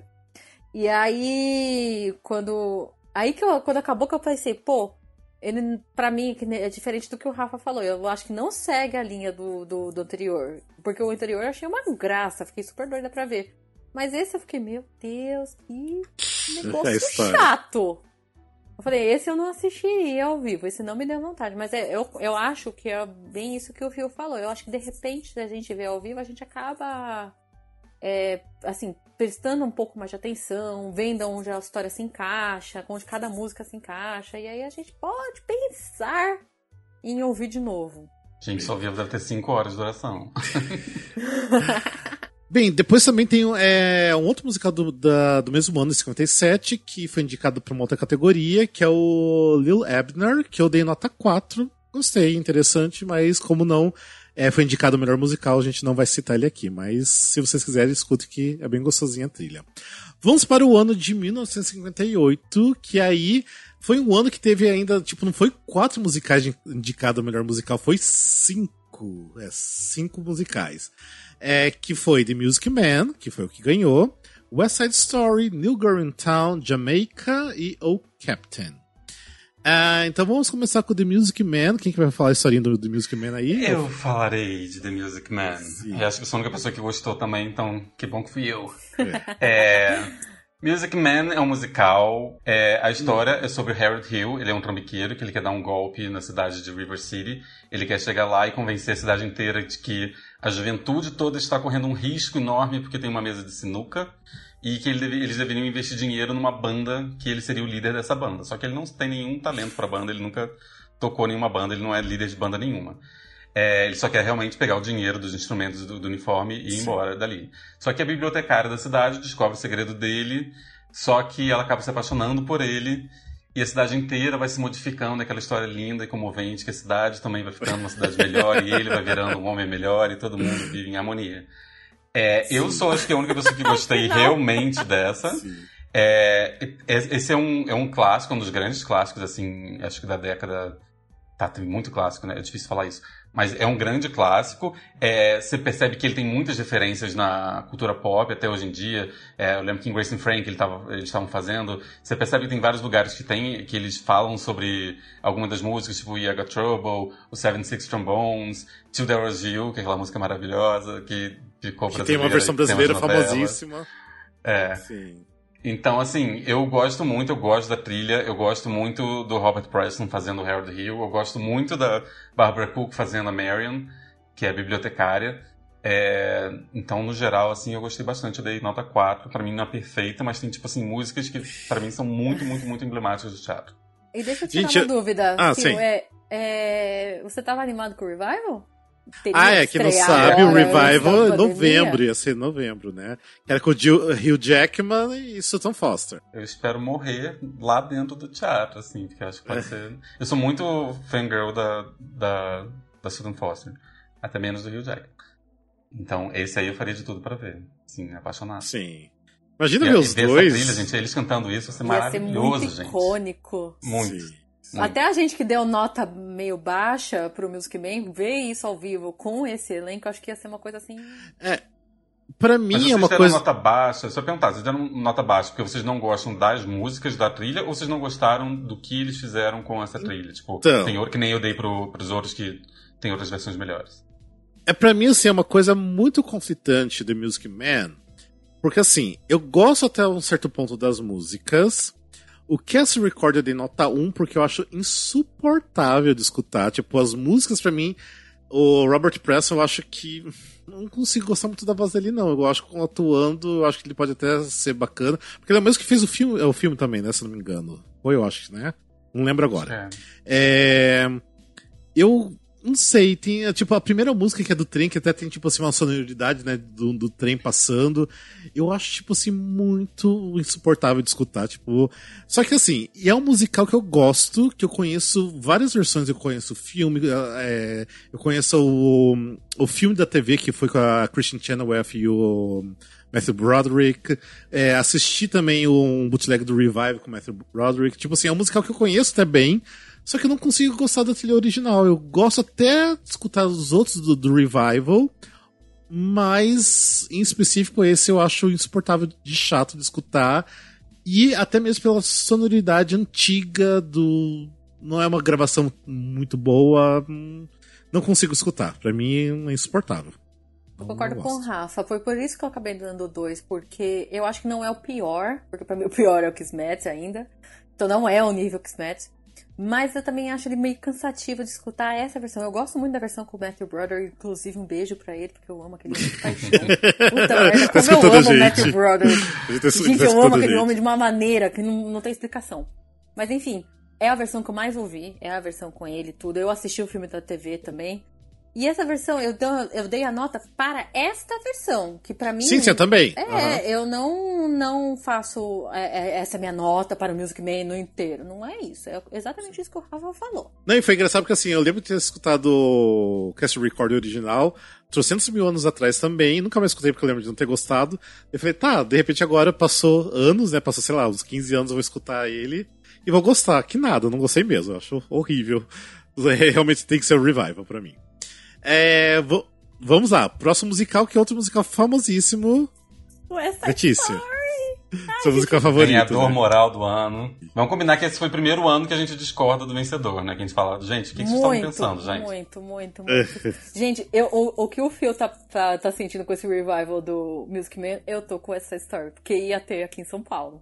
E aí, quando Aí que eu, quando acabou que eu pensei, pô, ele, pra mim, é diferente do que o Rafa falou. Eu acho que não segue a linha do, do, do anterior. Porque o anterior eu achei uma graça, fiquei super doida pra ver. Mas esse eu fiquei, meu Deus, que negócio é chato. Eu falei, esse eu não assistiria ao vivo, esse não me deu vontade. Mas é, eu, eu acho que é bem isso que o Fio falou. Eu acho que de repente, se a gente vê ao vivo, a gente acaba é, assim, prestando um pouco mais de atenção, vendo onde a história se encaixa, onde cada música se encaixa, e aí a gente pode pensar em ouvir de novo. Gente, só vivo deve ter 5 horas de duração. Bem, depois também tem é, um outro musical do, da, do mesmo ano, 57, que foi indicado para uma outra categoria, que é o Lil Abner, que eu dei nota 4. Gostei, interessante, mas como não é, foi indicado o melhor musical, a gente não vai citar ele aqui, mas se vocês quiserem, escute que é bem gostosinha a trilha. Vamos para o ano de 1958, que aí foi um ano que teve ainda, tipo, não foi quatro musicais indicados ao melhor musical, foi cinco. É, cinco musicais. É, que foi The Music Man, que foi o que ganhou, West Side Story, New Girl in Town, Jamaica e O Captain. Ah, então vamos começar com The Music Man. Quem que vai falar a historinha do The Music Man aí? Eu falarei de The Music Man. Sim. E acho que sou a única pessoa que gostou também, então que bom que fui eu. É, Music Man é um musical. É, a história é sobre o Harold Hill. Ele é um trambiqueiro que ele quer dar um golpe na cidade de River City. Ele quer chegar lá e convencer a cidade inteira de que a juventude toda está correndo um risco enorme porque tem uma mesa de sinuca e que ele deve- eles deveriam investir dinheiro numa banda que ele seria o líder dessa banda. Só que ele não tem nenhum talento pra banda, ele nunca tocou nenhuma banda, ele não é líder de banda nenhuma. É, ele só quer realmente pegar o dinheiro dos instrumentos do, do uniforme e ir Sim. embora dali. Só que a bibliotecária da cidade descobre o segredo dele, só que ela acaba se apaixonando por ele. E a cidade inteira vai se modificando, aquela história linda e comovente, que a cidade também vai ficando uma cidade melhor, e ele vai virando um homem melhor, e todo mundo vive em harmonia. É, eu sou, acho que, a única pessoa que gostei realmente dessa. Sim. É, esse é um, é um clássico, um dos grandes clássicos, assim, acho que da década. Tá, tem muito clássico, né? É difícil falar isso. Mas é um grande clássico. É, você percebe que ele tem muitas referências na cultura pop até hoje em dia. É, eu lembro que em Grace and Frank ele tava, eles estavam fazendo. Você percebe que tem vários lugares que tem, que eles falam sobre algumas das músicas, tipo You Got Trouble, o Seven Six Trombones, Till There Was You, que é aquela música maravilhosa que ficou Que tem uma versão brasileira famosíssima. É. Sim. Então, assim, eu gosto muito, eu gosto da trilha, eu gosto muito do Robert Preston fazendo o Harold Hill, eu gosto muito da Barbara Cook fazendo a Marion, que é a bibliotecária. É, então, no geral, assim, eu gostei bastante. Eu dei nota 4. Pra mim não é perfeita, mas tem, tipo assim, músicas que pra mim são muito, muito, muito emblemáticas do teatro. E deixa eu tirar Gente, uma eu- dúvida. Ah, sim. É, é, Você tava animado com o Revival? Teria Ah, é, quem não sabe, o Revival é novembro, ia ser novembro, né? Que Era com o Hugh Jackman e Sutton Foster. Eu espero morrer lá dentro do teatro, assim, porque eu acho que pode ser. Eu sou muito fangirl da, da, da Susan Foster, até menos do Hugh Jackman. Então, esse aí eu faria de tudo pra ver. Sim, apaixonado. Sim. Imagina E- ver e os ver dois. Essa trilha, gente, eles cantando isso, vai ser Ia ser maravilhoso, muito gente. icônico. Muito. Sim. Muito. Até a gente que deu nota meio baixa pro Music Man, ver isso ao vivo com esse elenco, acho que ia ser uma coisa assim. Pra Mas mim vocês é uma deram coisa. nota baixa, só perguntar, vocês deram nota baixa porque vocês não gostam das músicas da trilha ou vocês não gostaram do que eles fizeram com essa trilha? Tipo, Então. tem que nem eu dei pro, pros outros que tem outras versões melhores. É pra mim, assim, é uma coisa muito conflitante do Music Man. Porque, assim, eu gosto até um certo ponto das músicas. O Cast Record eu dei nota 1 porque eu acho insuportável de escutar. Tipo, as músicas pra mim, o Robert Preston eu acho que. Não consigo gostar muito da voz dele, não. Eu acho que atuando, eu acho que ele pode até ser bacana. Porque ele é o mesmo que fez o filme, é o filme também, né? Se não me engano. Ou eu acho, né? Não lembro agora. É. É, Eu não sei, tem tipo a primeira música que é do trem, que até tem tipo assim uma sonoridade, né, do, do trem passando. Eu acho tipo assim muito insuportável de escutar, tipo. Só que assim, e é um musical que eu gosto, que eu conheço várias versões, eu conheço o filme, é, eu conheço o, o filme da TV que foi com a Christian Chenoweth e o Matthew Broderick. É, assisti também um bootleg do Revive com Matthew Broderick. Tipo assim, é um musical que eu conheço até bem. Só que eu não consigo gostar da trilha original. Eu gosto até de escutar os outros do, do Revival, mas em específico esse eu acho insuportável de chato de escutar. E até mesmo pela sonoridade antiga do. Não é uma gravação muito boa. hum, Não consigo escutar. Pra mim é insuportável. Eu concordo com o. Rafa. Foi por isso que eu acabei dando dois, porque eu acho que não é o pior, porque pra mim o pior é o Kismet ainda. Então não é o nível Kismet. Mas eu também acho ele meio cansativo de escutar essa versão. Eu gosto muito da versão com o Matthew Brother, inclusive um beijo pra ele, porque eu amo aquele homem de paixão. Puta merda, Tá como eu escutando a amo o. Matthew Brother. Gente tá- Gente, tá eu amo aquele gente. homem de uma maneira que não, não tem explicação. Mas enfim, é a versão que eu mais ouvi, é a versão com ele e tudo. Eu assisti o filme da TV também. E essa versão, eu, dei- eu dei a nota para esta versão, que pra mim. Sim, você também. É, Aham. eu não, não faço é, é, essa minha nota para o Music Man no inteiro. Não é isso. É exatamente isso que o Rafa falou. Não, e foi engraçado porque assim, eu lembro de ter escutado o Cast Record original, trocentos mil anos atrás também, nunca mais escutei porque eu lembro de não ter gostado. Eu falei, tá, de repente agora passou anos, né? Passou, sei lá, uns 15 anos eu vou escutar ele e vou gostar. Que nada, não gostei mesmo, eu acho horrível. Realmente tem que ser o revival pra mim. É, vamos lá, próximo musical, que é outro musical famosíssimo, West Letícia. Sua música favorita. Ganhador né? moral do ano. Vamos combinar que esse foi o primeiro ano que a gente discorda do vencedor, né? Que a gente fala, gente, o que, que vocês estavam Muito, pensando, gente? muito, muito, muito. gente, eu, o, o que o Phil tá, tá, tá sentindo com esse revival do Music Man, eu tô com essa story, porque ia ter aqui em São Paulo.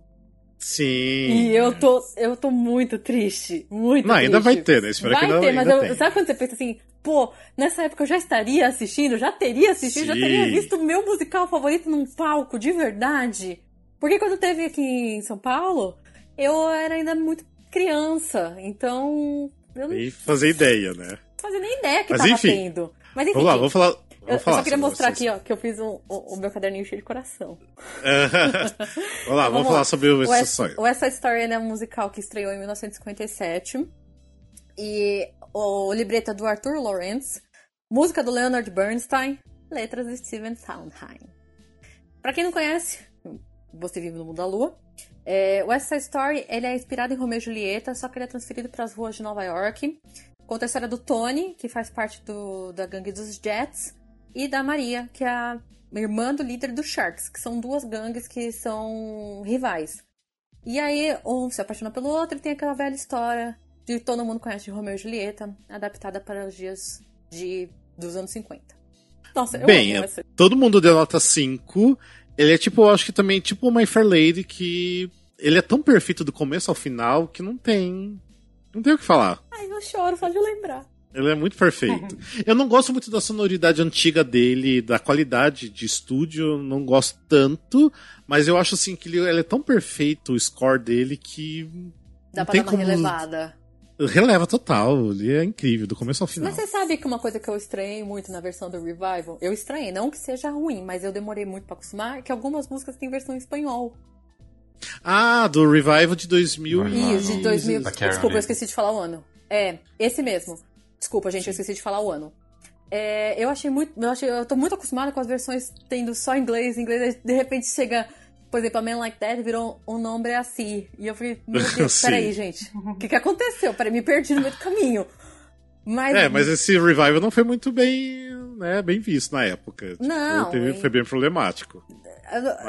Sim. E eu tô, eu tô muito triste. Muito Não, triste. ainda vai ter, né? Espero vai que ainda- ter, mas ainda eu- sabe quando você pensa assim, pô, nessa época eu já estaria assistindo, já teria assistido, já Sim. teria visto o meu musical favorito num palco, de verdade. Porque quando teve aqui em São Paulo, eu era ainda muito criança, então eu não E fazer ideia, né? fazia nem ideia que Mas tava enfim. tendo. Mas enfim, Vamos lá, vou falar. Vou eu, eu falar só queria mostrar vocês. aqui, ó, que eu fiz um- o, o meu caderninho cheio de coração. vamos lá, vamos, Vamos falar sobre o Story ele é um musical que estreou em 1957. E o libreto é do Arthur Lawrence, música do Leonard Bernstein, letras de Steven Sondheim. Pra quem não conhece, você vive no mundo da lua. É, West Side Story ele é inspirado em Romeo e Julieta, só que ele é transferido para as ruas de Nova York. Conta a história do Tony, que faz parte do- da gangue dos Jets, e da Maria, que é a irmã do líder dos Sharks, que são duas gangues que são rivais. E aí, um se apaixona pelo outro e tem aquela velha história de todo mundo conhece de Romeo e Julieta, adaptada para os dias de, dos anos 50. Nossa, eu Bem, é- essa. todo mundo deu nota 5. Ele é tipo, eu acho que também tipo o My Fair Lady, que ele é tão perfeito do começo ao final que não tem. Não tem o que falar. Ai, eu choro só de lembrar. Ele é muito perfeito. Eu não gosto muito da sonoridade antiga dele, da qualidade de estúdio, não gosto tanto, mas eu acho assim que ele, ele é tão perfeito o score dele que Dá pra dar uma como- relevada. Releva total. Ele é incrível, do começo ao final. Mas você sabe que uma coisa que eu estranhei muito na versão do Revival, eu estranhei, não que seja ruim, mas eu demorei muito pra acostumar, que algumas músicas têm versão em espanhol. Ah, do Revival de 2000 Revival. Isso, de 2000. Da Carolyn. Desculpa, eu esqueci de falar o ano. É, esse mesmo. Desculpa, gente, eu esqueci de falar o ano. É, eu achei muito. Eu, achei, eu tô muito acostumada com as versões tendo só inglês, inglês, de repente chega. Por exemplo, a Man Like That virou um nome assim. E eu falei, meu Deus, peraí, gente. O que, que aconteceu? Peraí, me perdi no meio do caminho. Mas, É, mas esse Revival não foi muito bem, né, bem visto na época. Tipo, Não, teve- foi bem problemático.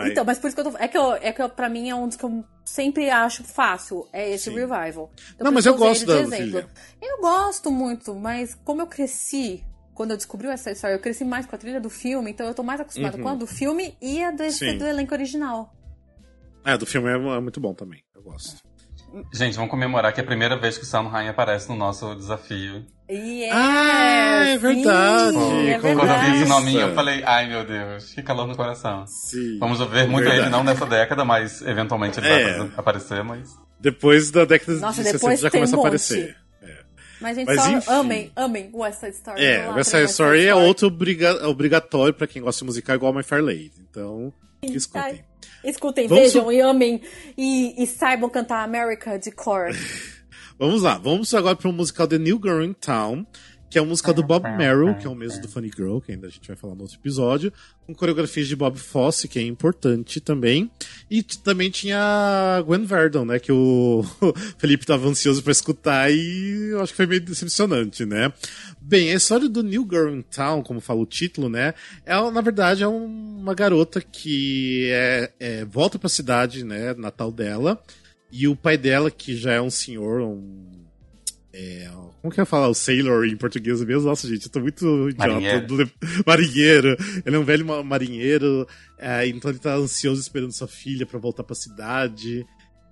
Então, mas por isso que eu tô. É que, eu, é que eu, pra mim é um dos que eu sempre acho fácil. É esse Sim. revival. Então, Não, mas eu gosto da exemplo. Eu gosto muito, mas como eu cresci. Quando eu descobri essa história, eu cresci mais com a trilha do filme, então eu tô mais acostumada Uhum. com a do filme e a Sim. do elenco original. É, do filme é, é muito bom também. Eu gosto. Gente, vamos comemorar que é a primeira vez que o Samhain aparece no nosso desafio. E é, Ah, é sim, verdade. É Como Quando eu vi esse nominho, eu falei, ai meu Deus, que calor no coração. Sim. Vamos ver muito Verdade. ele, não nessa década, mas eventualmente ele É. vai aparecer, mas. Depois da década Nossa, de 60 depois já começa um a aparecer. Mas, gente, Mas, só enfim. amem, amem West Side Story. É, West Side Story é outro obriga- obrigatório pra quem gosta de musical igual My Fair Lady. Então, escutem. Ai, Escutem, Vamos vejam e amem e, e saibam cantar America de cor. Vamos lá, vamos agora para o musical The New Girl in Town, que é um musical do Bob Merrill, que é o mesmo do Funny Girl, que ainda a gente vai falar no outro episódio, com coreografias de Bob Fosse, que é importante também. E também tinha a Gwen Verdon, né, que o Felipe estava ansioso para escutar e eu acho que foi meio decepcionante, né? Bem, a história do New Girl in Town, como fala o título, né, é, na verdade é um- uma garota que é, é, volta para a cidade, né, natal dela, e o pai dela, que já é um senhor, um. É, como que eu falar o sailor em português mesmo? Nossa, gente, eu tô muito idiota. Marinheiro. Marinheiro. Ele é um velho ma- marinheiro, é, então ele tá ansioso esperando sua filha pra voltar pra cidade.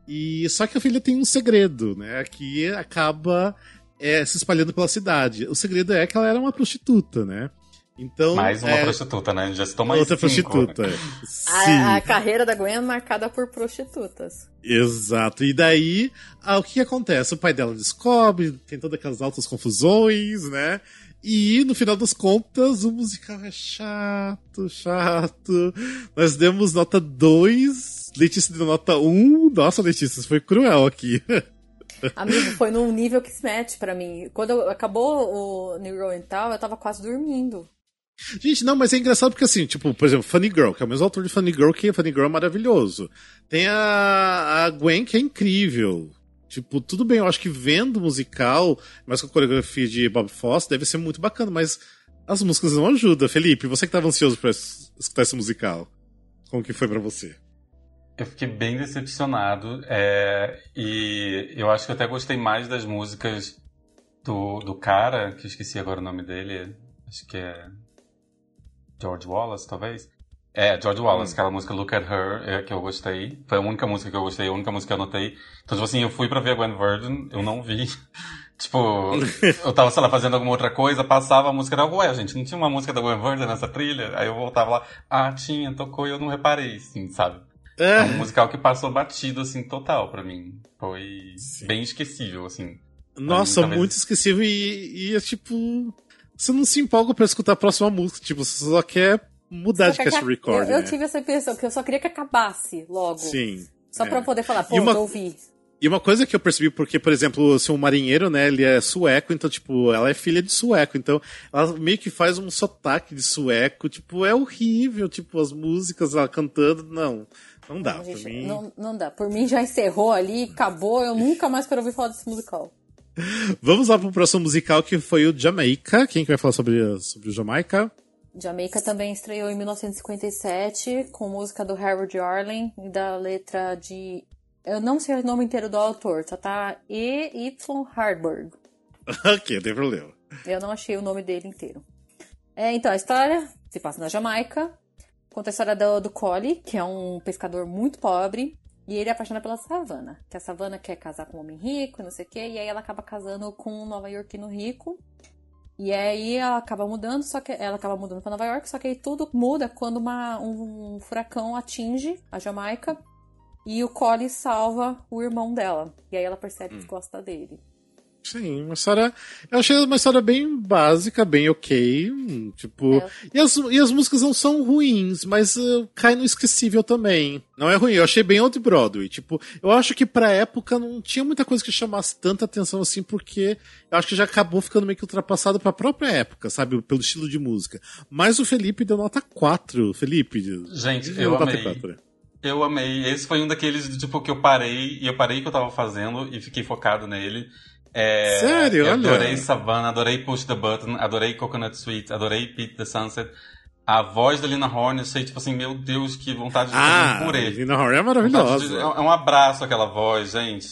E só que a filha tem um segredo, né? Que acaba é, se espalhando pela cidade. O segredo é que ela era uma prostituta, né? Então. Mais uma é, prostituta, né? Já citou mais Outra cinco. prostituta. Sim. A, a carreira da Gwen é marcada por prostitutas. Exato. E daí, ah, o que acontece? O pai dela descobre, tem todas aquelas altas confusões, né? E no final das contas, o musical é chato, chato. Nós demos nota 2, Letícia deu nota 1. Nossa, Letícia, você foi cruel aqui. Amigo, foi num nível que se mete pra mim. Quando eu- acabou o New Girl and Tal, eu tava quase dormindo. Gente, não, mas é engraçado porque assim, tipo, por exemplo, Funny Girl, que é o mesmo autor de Funny Girl, que Funny Girl é maravilhoso. Tem a, a Gwen, que é incrível. Tipo, tudo bem, eu acho que vendo musical, mas com a coreografia de Bob Fosse, deve ser muito bacana, mas as músicas não ajudam. Felipe, você que tava ansioso es- escutar esse musical, como que foi pra você? Eu fiquei bem decepcionado. É, e eu acho que até gostei mais das músicas do, do cara, que eu esqueci agora o nome dele. Acho que é. George Wallace, talvez. É, George Wallace, hum. aquela música Look at Her, é, que eu gostei. Foi a única música que eu gostei, a única música que eu anotei. Então, tipo assim, eu fui pra ver a Gwen Verdon, eu não vi. tipo, eu tava, sei lá, fazendo alguma outra coisa, passava a música, era, ué, gente, não tinha uma música da Gwen Verdon nessa trilha? Aí eu voltava lá, ah, tinha, tocou e eu não reparei, assim, sabe? É, é um musical que passou batido, assim, total pra mim. Foi Sim. bem esquecível, assim. Nossa, mim, talvez... muito esquecível e, e é tipo. Você não se empolga pra escutar a próxima música, tipo, você só quer mudar só de cast recording. Eu, eu né? tive essa impressão, que eu só queria que acabasse logo. Sim. Só é. pra poder falar, pô, uma... eu ouvi. E uma coisa que eu percebi, porque, por exemplo, o seu marinheiro, né, ele é sueco, então, tipo, ela é filha de sueco, então ela meio que faz um sotaque de sueco, tipo, é horrível, tipo, as músicas ela cantando, não, não dá, não, gente, mim... Não, não dá, por mim já encerrou ali, acabou, eu nunca mais quero ouvir falar desse musical. Vamos lá pro próximo musical, que foi o Jamaica, quem que vai falar sobre, sobre o Jamaica? Jamaica também estreou em 1957 com música do Harold Arlen e da letra de. Eu não sei o nome inteiro do autor, só tá E. Y. Hardberg. ok, não tem problema. Eu não achei o nome dele inteiro. É, então, a história se passa na Jamaica. Conta a história do, do Collie, que é um pescador muito pobre. E ele é apaixonado pela Savannah. Que a Savannah quer casar com um homem rico, não sei o quê. E aí ela acaba casando com um nova-iorquino rico. E aí ela acaba mudando, só que ela acaba mudando para Nova York, só que aí tudo muda quando uma, um furacão atinge a Jamaica e o Collie salva o irmão dela. E aí ela percebe hum. que gosta dele. Sim, uma história. Eu achei uma história bem básica, bem ok. Tipo. É. E, as, e as músicas não são ruins, mas uh, cai no esquecível também. Não é ruim, eu achei bem old Broadway. Tipo, eu acho que pra época não tinha muita coisa que chamasse tanta atenção assim, porque eu acho que já acabou ficando meio que ultrapassado pra própria época, sabe? Pelo estilo de música. Mas o Felipe deu nota 4. Felipe. Gente, eu amei. 4. Eu amei. Esse foi um daqueles, tipo, que eu parei, e eu parei que eu tava fazendo e fiquei focado nele. É, Sério? Eu adorei Savannah, adorei Push the Button, adorei Coconut Sweet, adorei Pete the Sunset. A voz da Lina Horne, eu sei, tipo assim, meu Deus, que vontade de ah, um purê. Lina Horne é maravilhosa. De, é um abraço aquela voz, gente.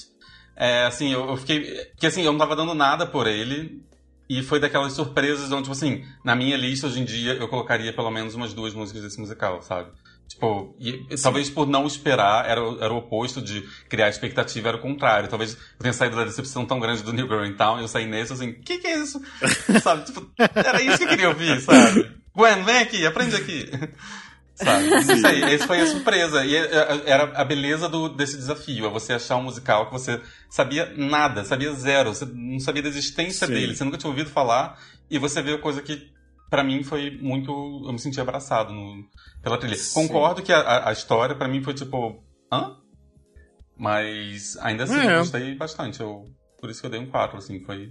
É, assim, eu, eu fiquei... Porque assim, eu não tava dando nada por ele. E foi daquelas surpresas onde, tipo assim, na minha lista hoje em dia eu colocaria pelo menos umas duas músicas desse musical, sabe? Tipo, e, talvez por não esperar, era, era o oposto de criar expectativa, era o contrário. Talvez eu tenha saído da decepção tão grande do New Girl in Town e eu saí nesse assim, o que, que é isso? sabe? Tipo, era isso que eu queria ouvir, sabe? Gwen, vem aqui, aprende aqui. sabe? Isso aí, essa foi a surpresa. E é, é, era a beleza do, desse desafio, é você achar um musical que você sabia nada, sabia zero, você não sabia da existência Sim. dele, você nunca tinha ouvido falar, e você vê a coisa que para mim foi muito. Eu me senti abraçado no, pela trilha. Sim. Concordo que a, a história para mim foi tipo. hã? Mas ainda assim é. eu gostei bastante. Eu, por isso que eu dei um 4, assim, foi.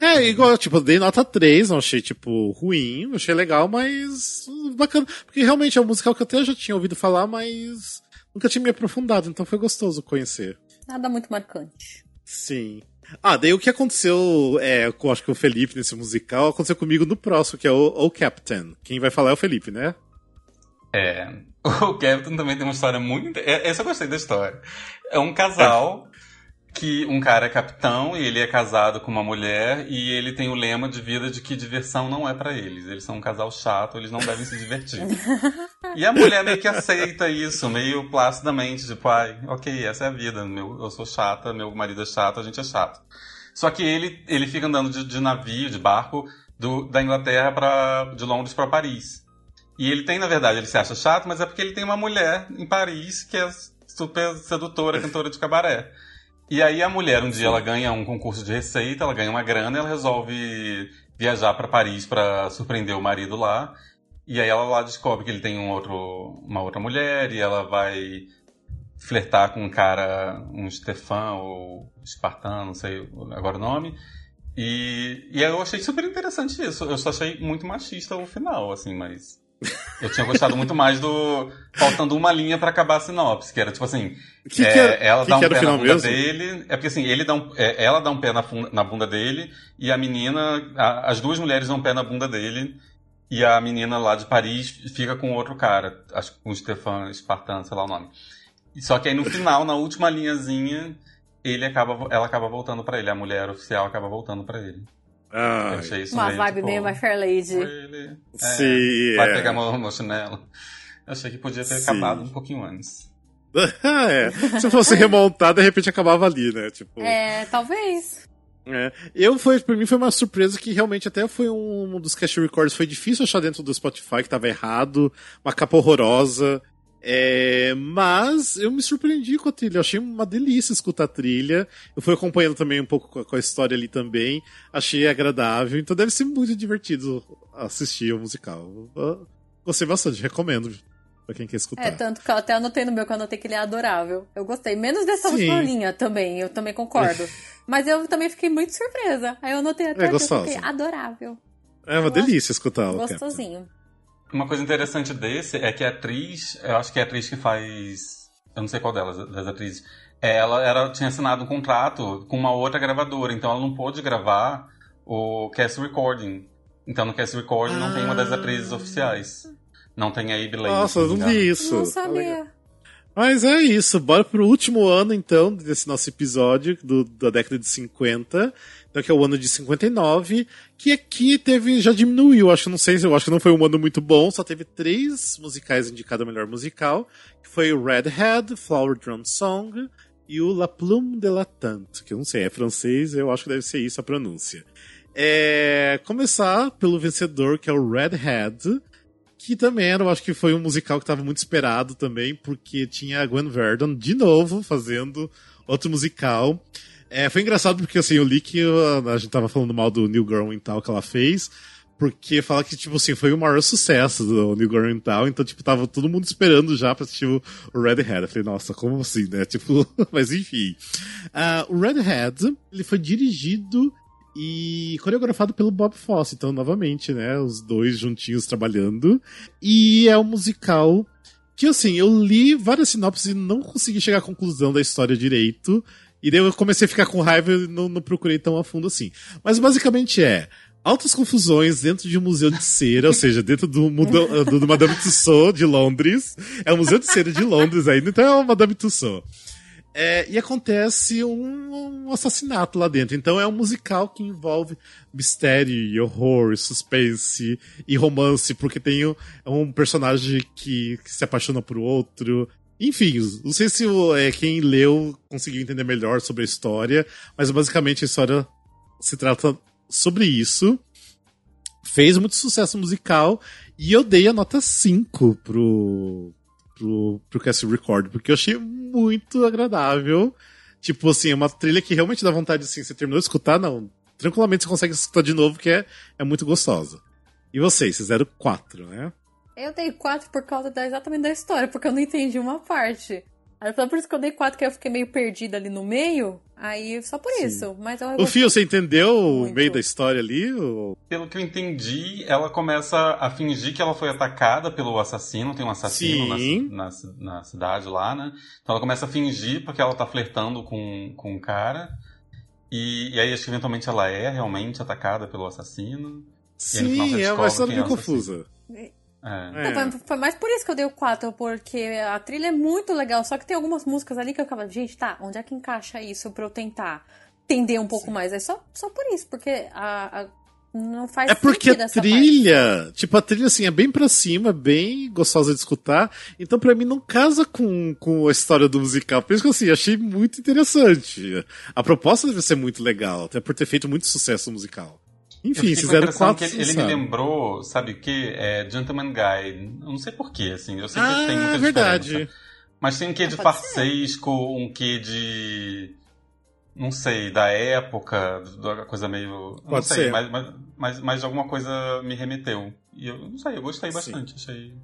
É, igual, tipo, eu dei nota 3, não achei, tipo, ruim, achei legal, mas bacana. Porque realmente é um musical que eu até já tinha ouvido falar, mas nunca tinha me aprofundado, então foi gostoso conhecer. Nada muito marcante. Sim. Ah, daí o que aconteceu, é, com acho que o Felipe nesse musical, aconteceu comigo no próximo, que é o, o Captain. Quem vai falar é o Felipe, né? É. O Captain também tem uma história muito. É, essa eu gostei da história. É um casal que um cara é capitão e ele é casado com uma mulher e ele tem o lema de vida de que diversão não é para eles. Eles são um casal chato, eles não devem se divertir. e a mulher meio que aceita isso, meio placidamente, tipo, ai, ok, essa é a vida, meu, eu sou chata, meu marido é chato, a gente é chato. Só que ele, ele fica andando de, de navio, de barco, do, da Inglaterra para de Londres para Paris. E ele tem, na verdade, ele se acha chato, mas é porque ele tem uma mulher em Paris que é super sedutora, cantora de cabaré. E aí a mulher, um dia, ela ganha um concurso de receita, ela ganha uma grana, ela resolve viajar para Paris para surpreender o marido lá. E aí ela lá descobre que ele tem um outro, uma outra mulher e ela vai flertar com um cara, um Stefan ou Espartano, não sei agora o nome. E, e eu achei super interessante isso. Eu só achei muito machista o final, assim, mas eu tinha gostado muito mais do. Faltando uma linha para acabar a sinopse, que era tipo assim. Que é, que era, ela que dá um pé na bunda mesmo? dele. É porque assim, ele dá um, é, ela dá um pé na, na bunda dele e a menina. A, as duas mulheres dão um pé na bunda dele. E a menina lá de Paris fica com outro cara, acho que com o Stefan Spartan, sei lá o nome. Só que aí no final, na última linhazinha, ele acaba, ela acaba voltando pra ele. A mulher oficial acaba voltando pra ele. Ah, achei isso Uma meio, vibe tipo, meio My Fair Lady. Really? É, Sim, Vai é. pegar meu, meu chinelo. Eu achei que podia ter Sim. acabado um pouquinho antes. é. Se fosse remontar, de repente acabava ali, né? Tipo. É, talvez. É. Eu foi, pra mim foi uma surpresa que realmente até foi um, um dos cash records, foi difícil achar dentro do Spotify que tava errado, uma capa horrorosa. É, mas eu me surpreendi com a trilha, eu achei uma delícia escutar a trilha. Eu fui acompanhando também um pouco com a, história ali também, achei agradável, então deve ser muito divertido assistir o musical. Eu gostei bastante, recomendo pra quem quer escutar. É, tanto que eu até anotei no meu que eu anotei que ele é adorável. Eu gostei. Menos dessa última linha também, eu também concordo. Mas eu também fiquei muito surpresa. Aí eu anotei até É que eu fiquei adorável. É uma eu delícia escutá-lo. Gostosinho. Uma coisa interessante desse é que a atriz, eu acho que é a atriz que faz. Eu não sei qual delas, das atrizes. Ela era, tinha assinado um contrato com uma outra gravadora, então ela não pôde gravar o cast recording. Então no cast recording não tem uma das Ah. atrizes oficiais. Não tem a Abe Lane. Nossa, eu não engano. vi isso. Não sabia. Mas é isso, bora pro último ano então desse nosso episódio do, da década de 50, então que é o ano de 59, que aqui teve, já diminuiu, acho que não sei, eu acho que não foi um ano muito bom, só teve três musicais indicados a melhor musical, que foi o Redhead, Flower Drum Song e o La Plume de la Tante, que eu não sei, é francês, eu acho que deve ser isso a pronúncia. É, começar pelo vencedor, que é o Redhead, que também era, eu acho que foi um musical que estava muito esperado também, porque tinha a Gwen Verdon de novo fazendo outro musical. É, foi engraçado porque assim, eu li que uh, a gente tava falando mal do New Girl e tal que ela fez, porque fala que, tipo assim, foi o maior sucesso do New Girl e tal, então, tipo, tava todo mundo esperando já pra assistir o Redhead. Eu falei, nossa, como assim, né? Tipo, mas enfim. Ah, o Redhead, ele foi dirigido e coreografado pelo Bob Fosse, então, novamente, né, os dois juntinhos trabalhando. E é um musical que, assim, eu li várias sinopses e não consegui chegar à conclusão da história direito. E daí eu comecei a ficar com raiva e não, não procurei tão a fundo assim. Mas basicamente é altas confusões dentro de um museu de cera, ou seja, dentro do, muda- do, do Madame Tussauds de Londres. É o Museu de Cera de Londres ainda, então é o Madame Tussauds. É, e acontece um, um assassinato lá dentro. Então é um musical que envolve mistério, horror, suspense e romance, porque tem um, um personagem que, que se apaixona por outro. Enfim, não sei se é, quem leu conseguiu entender melhor sobre a história, mas basicamente a história se trata sobre isso. Fez muito sucesso musical e eu dei a nota 5 pro, pro, pro Cast Record, porque eu achei muito agradável. Tipo assim, é uma trilha que realmente dá vontade, assim, você terminou de escutar, não. Tranquilamente você consegue escutar de novo, que é, é muito gostosa. E vocês, vocês deram 4, né? Eu dei quatro por causa da, exatamente da história, porque eu não entendi uma parte. Aí Só por isso que eu dei quatro, que eu fiquei meio perdida ali no meio. Aí, só por Sim. isso. Mas eu O Fio, você entendeu o Muito. meio da história ali? ou- Pelo que eu entendi, ela começa a fingir que ela foi atacada pelo assassino. Tem um assassino na, Sim. na, na cidade lá, né? Então ela começa a fingir porque ela tá flertando com, com um cara. E, e aí acho que eventualmente ela é realmente atacada pelo assassino. E aí, no final, Sim, você é uma história é o confusa. É. É. Não, foi, foi mais por isso que eu dei o 4, porque a trilha é muito legal. Só que tem algumas músicas ali que eu ficava, gente, tá, onde é que encaixa isso pra eu tentar entender um pouco mais? É só, só por isso, porque a, a- não faz É porque sentido a trilha, tipo, a trilha assim é bem pra cima, bem gostosa de escutar. Então pra mim não casa com, com a história do musical. Por isso que assim, achei muito interessante. A proposta deve ser muito legal, até por ter feito muito sucesso musical. Enfim, a quatro que ele, ele me lembrou, sabe o que? É Gentleman Guy. Eu não sei porquê, assim. Eu sei que tem Ah, muita verdade. diferença. Mas tem um quê de Ah, pode ser. farsesco, um quê de. Não sei, da época, da coisa meio. eu não Pode sei, ser. Mas, mas, mas, mas alguma coisa me remeteu. E eu não sei, eu gostei Sim. bastante. Achei.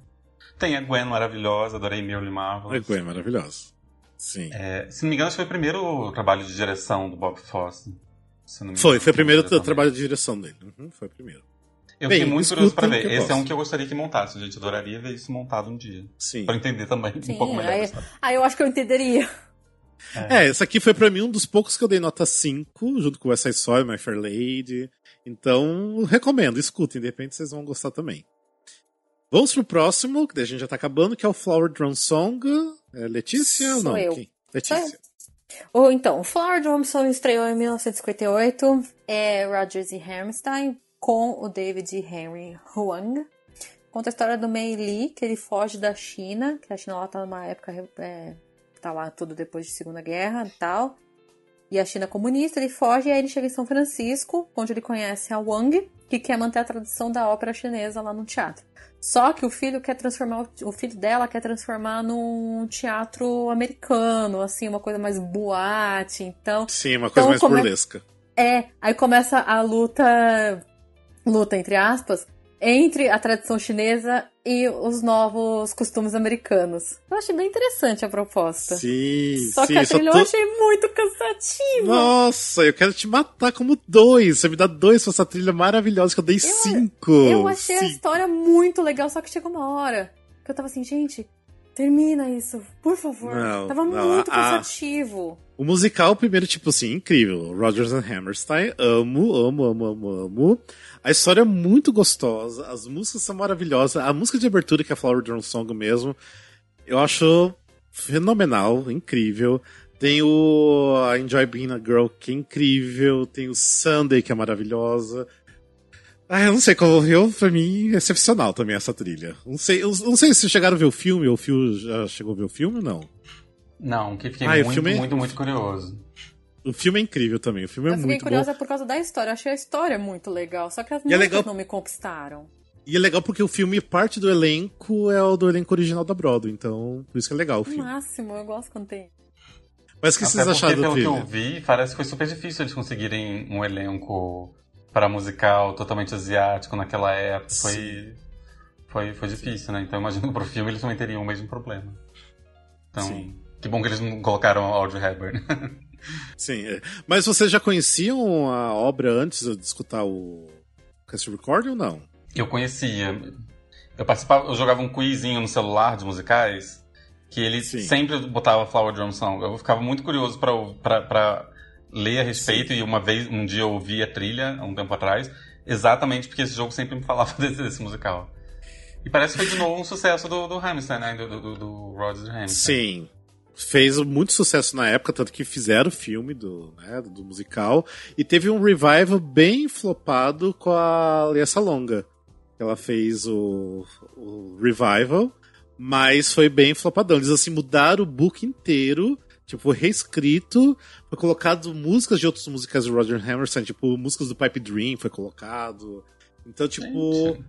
Tem a Gwen maravilhosa, adorei Marilyn É Marvel. Gwen, maravilhosa. Sim. É, se não me engano, esse foi o primeiro trabalho de direção do Bob Fosse. Foi, foi o primeiro trabalho de direção dele. Uhum, foi o primeiro. Eu Bem, fiquei muito curioso pra ver. Esse é um que eu gostaria que montasse, gente. Adoraria ver isso montado um dia. Sim. Pra entender também Sim, um pouco melhor. aí-? Aí eu acho que eu entenderia. É, esse aqui foi pra mim um dos poucos que eu dei nota 5, junto com West Side Story, My Fair Lady. Então, recomendo, escutem, de repente vocês vão gostar também. Vamos pro próximo, que daí a gente já tá acabando, que é o Flower Drum Song. É Letícia ou Sou não? eu. Letícia. Ou então, o Flower Johnson estreou em 1958, é Rogers e Hammerstein, com o David Henry Huang. Conta a história do Mei Li, que ele foge da China, que a China lá tá numa época, é, tá lá tudo depois de Segunda Guerra e tal. E a China é comunista, ele foge e aí ele chega em São Francisco, onde ele conhece a Wang, que quer manter a tradição da ópera chinesa lá no teatro. Só que o filho quer transformar, o filho dela quer transformar num teatro americano, assim, uma coisa mais boate, então... Sim, uma coisa Então, mais burlesca. É, aí começa a luta, luta entre aspas, entre a tradição chinesa e os novos costumes americanos. Eu achei bem interessante a proposta. Sim, Só sim. que a trilha tô- eu achei muito cansativa. Nossa, eu quero te matar como dois. Você me dá dois pra essa trilha maravilhosa que eu dei cinco. Eu achei a Sim. história muito legal, só que chegou uma hora que eu tava assim, gente, termina isso, por favor. Não, tava não, muito a- cansativo. O musical, primeiro, tipo assim, incrível. Rogers and Hammerstein, amo, amo, amo, amo, amo. A história é muito gostosa, as músicas são maravilhosas. A música de abertura, que é a Flower Drum Song mesmo, eu acho fenomenal, incrível. Tem o a Enjoy Being a Girl, que é incrível. Tem o Sunday, que é maravilhosa. Ah, eu não sei, como eu, pra mim, é excepcional também essa trilha. Não sei, eu não sei se chegaram a ver o filme, ou o Phil já chegou a ver o filme ou não. Não, que fiquei Ah, o muito, filme- muito, muito curioso. O filme é incrível também, o filme é eu fiquei muito bom. curiosa por causa da história. Eu achei a história muito legal, só que as é músicas legal- não me conquistaram. E é legal porque o filme, parte do elenco é o do elenco original da Broadway, então por isso que é legal o filme. máximo, eu gosto quando tem. Mas o que Até vocês acharam do pelo que eu vi, parece que foi super difícil eles conseguirem um elenco para musical totalmente asiático naquela época. Foi, foi, foi difícil, né? Então imagino que pro filme eles também teriam o mesmo problema. Então, Sim. que bom que eles não colocaram Audrey Hepburn. Sim, é. mas vocês já conheciam a obra antes de escutar o Cast Recording ou não? Eu conhecia. Eu participava, eu jogava um quizinho no celular de musicais que ele Sim. sempre botava Flower Drum Song. Eu ficava muito curioso pra ler a respeito e uma vez, um dia eu ouvi a trilha, há um tempo atrás, exatamente porque esse jogo sempre me falava desse, desse musical. E parece que foi de novo um sucesso do, do Hamilton, né? Do, do, do Rodgers Hamilton. Sim. Fez muito sucesso na época, tanto que fizeram o filme do, né, do musical. E teve um revival bem flopado com a Lea Salonga. Ela fez o, o revival, mas foi bem flopadão. Eles assim mudaram o book inteiro, tipo, reescrito, foi colocado músicas de outros musicais do Roger Hammerstein, tipo, músicas do Pipe Dream foi colocado. Então, tipo, Gente.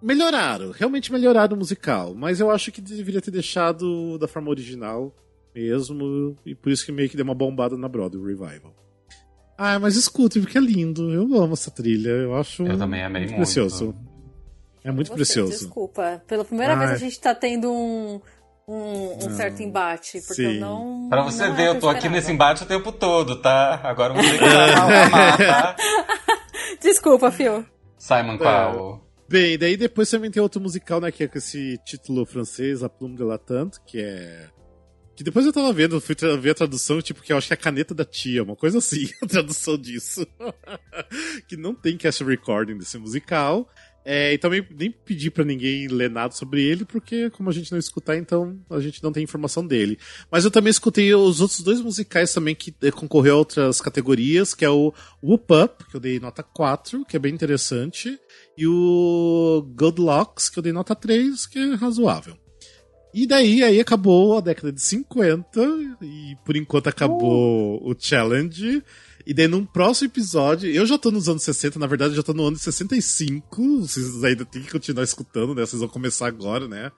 melhoraram, realmente melhoraram o musical, mas eu acho que deveria ter deixado da forma original mesmo, e por isso que meio que deu uma bombada na Broadway, o revival. Ah, mas escute, porque é lindo. Eu amo essa trilha. Eu acho Eu também amei muito. precioso. É muito Você, precioso. Desculpa. Pela primeira vez Ai. a gente tá tendo um, um, um certo embate. Porque Sim. eu não. Pra você não ver, é eu tô aqui nesse embate o tempo todo, tá? Agora vamos ter que tá? Desculpa, Phil. Simon Cowell. Bem, daí depois também tem outro musical, né, que é com esse título francês, A Plume de la Tante, que é... Que depois eu tava vendo, fui ver a tradução, tipo, que eu acho que é a caneta da tia, uma coisa assim, a tradução disso. que não tem cast recording desse musical. É, e também nem pedi pra ninguém ler nada sobre ele, porque como a gente não escutar, então a gente não tem informação dele. Mas eu também escutei os outros dois musicais também que eh, concorreu a outras categorias, que é o Whoop Up, que eu dei nota 4, que é bem interessante, e o Good Locks, que eu dei nota 3, que é razoável. E daí, aí acabou a década de 50, e por enquanto acabou o challenge. E daí num próximo episódio, eu já tô nos anos 60, na verdade eu já tô no ano de 65, vocês ainda tem que continuar escutando, né? Vocês vão começar agora, né?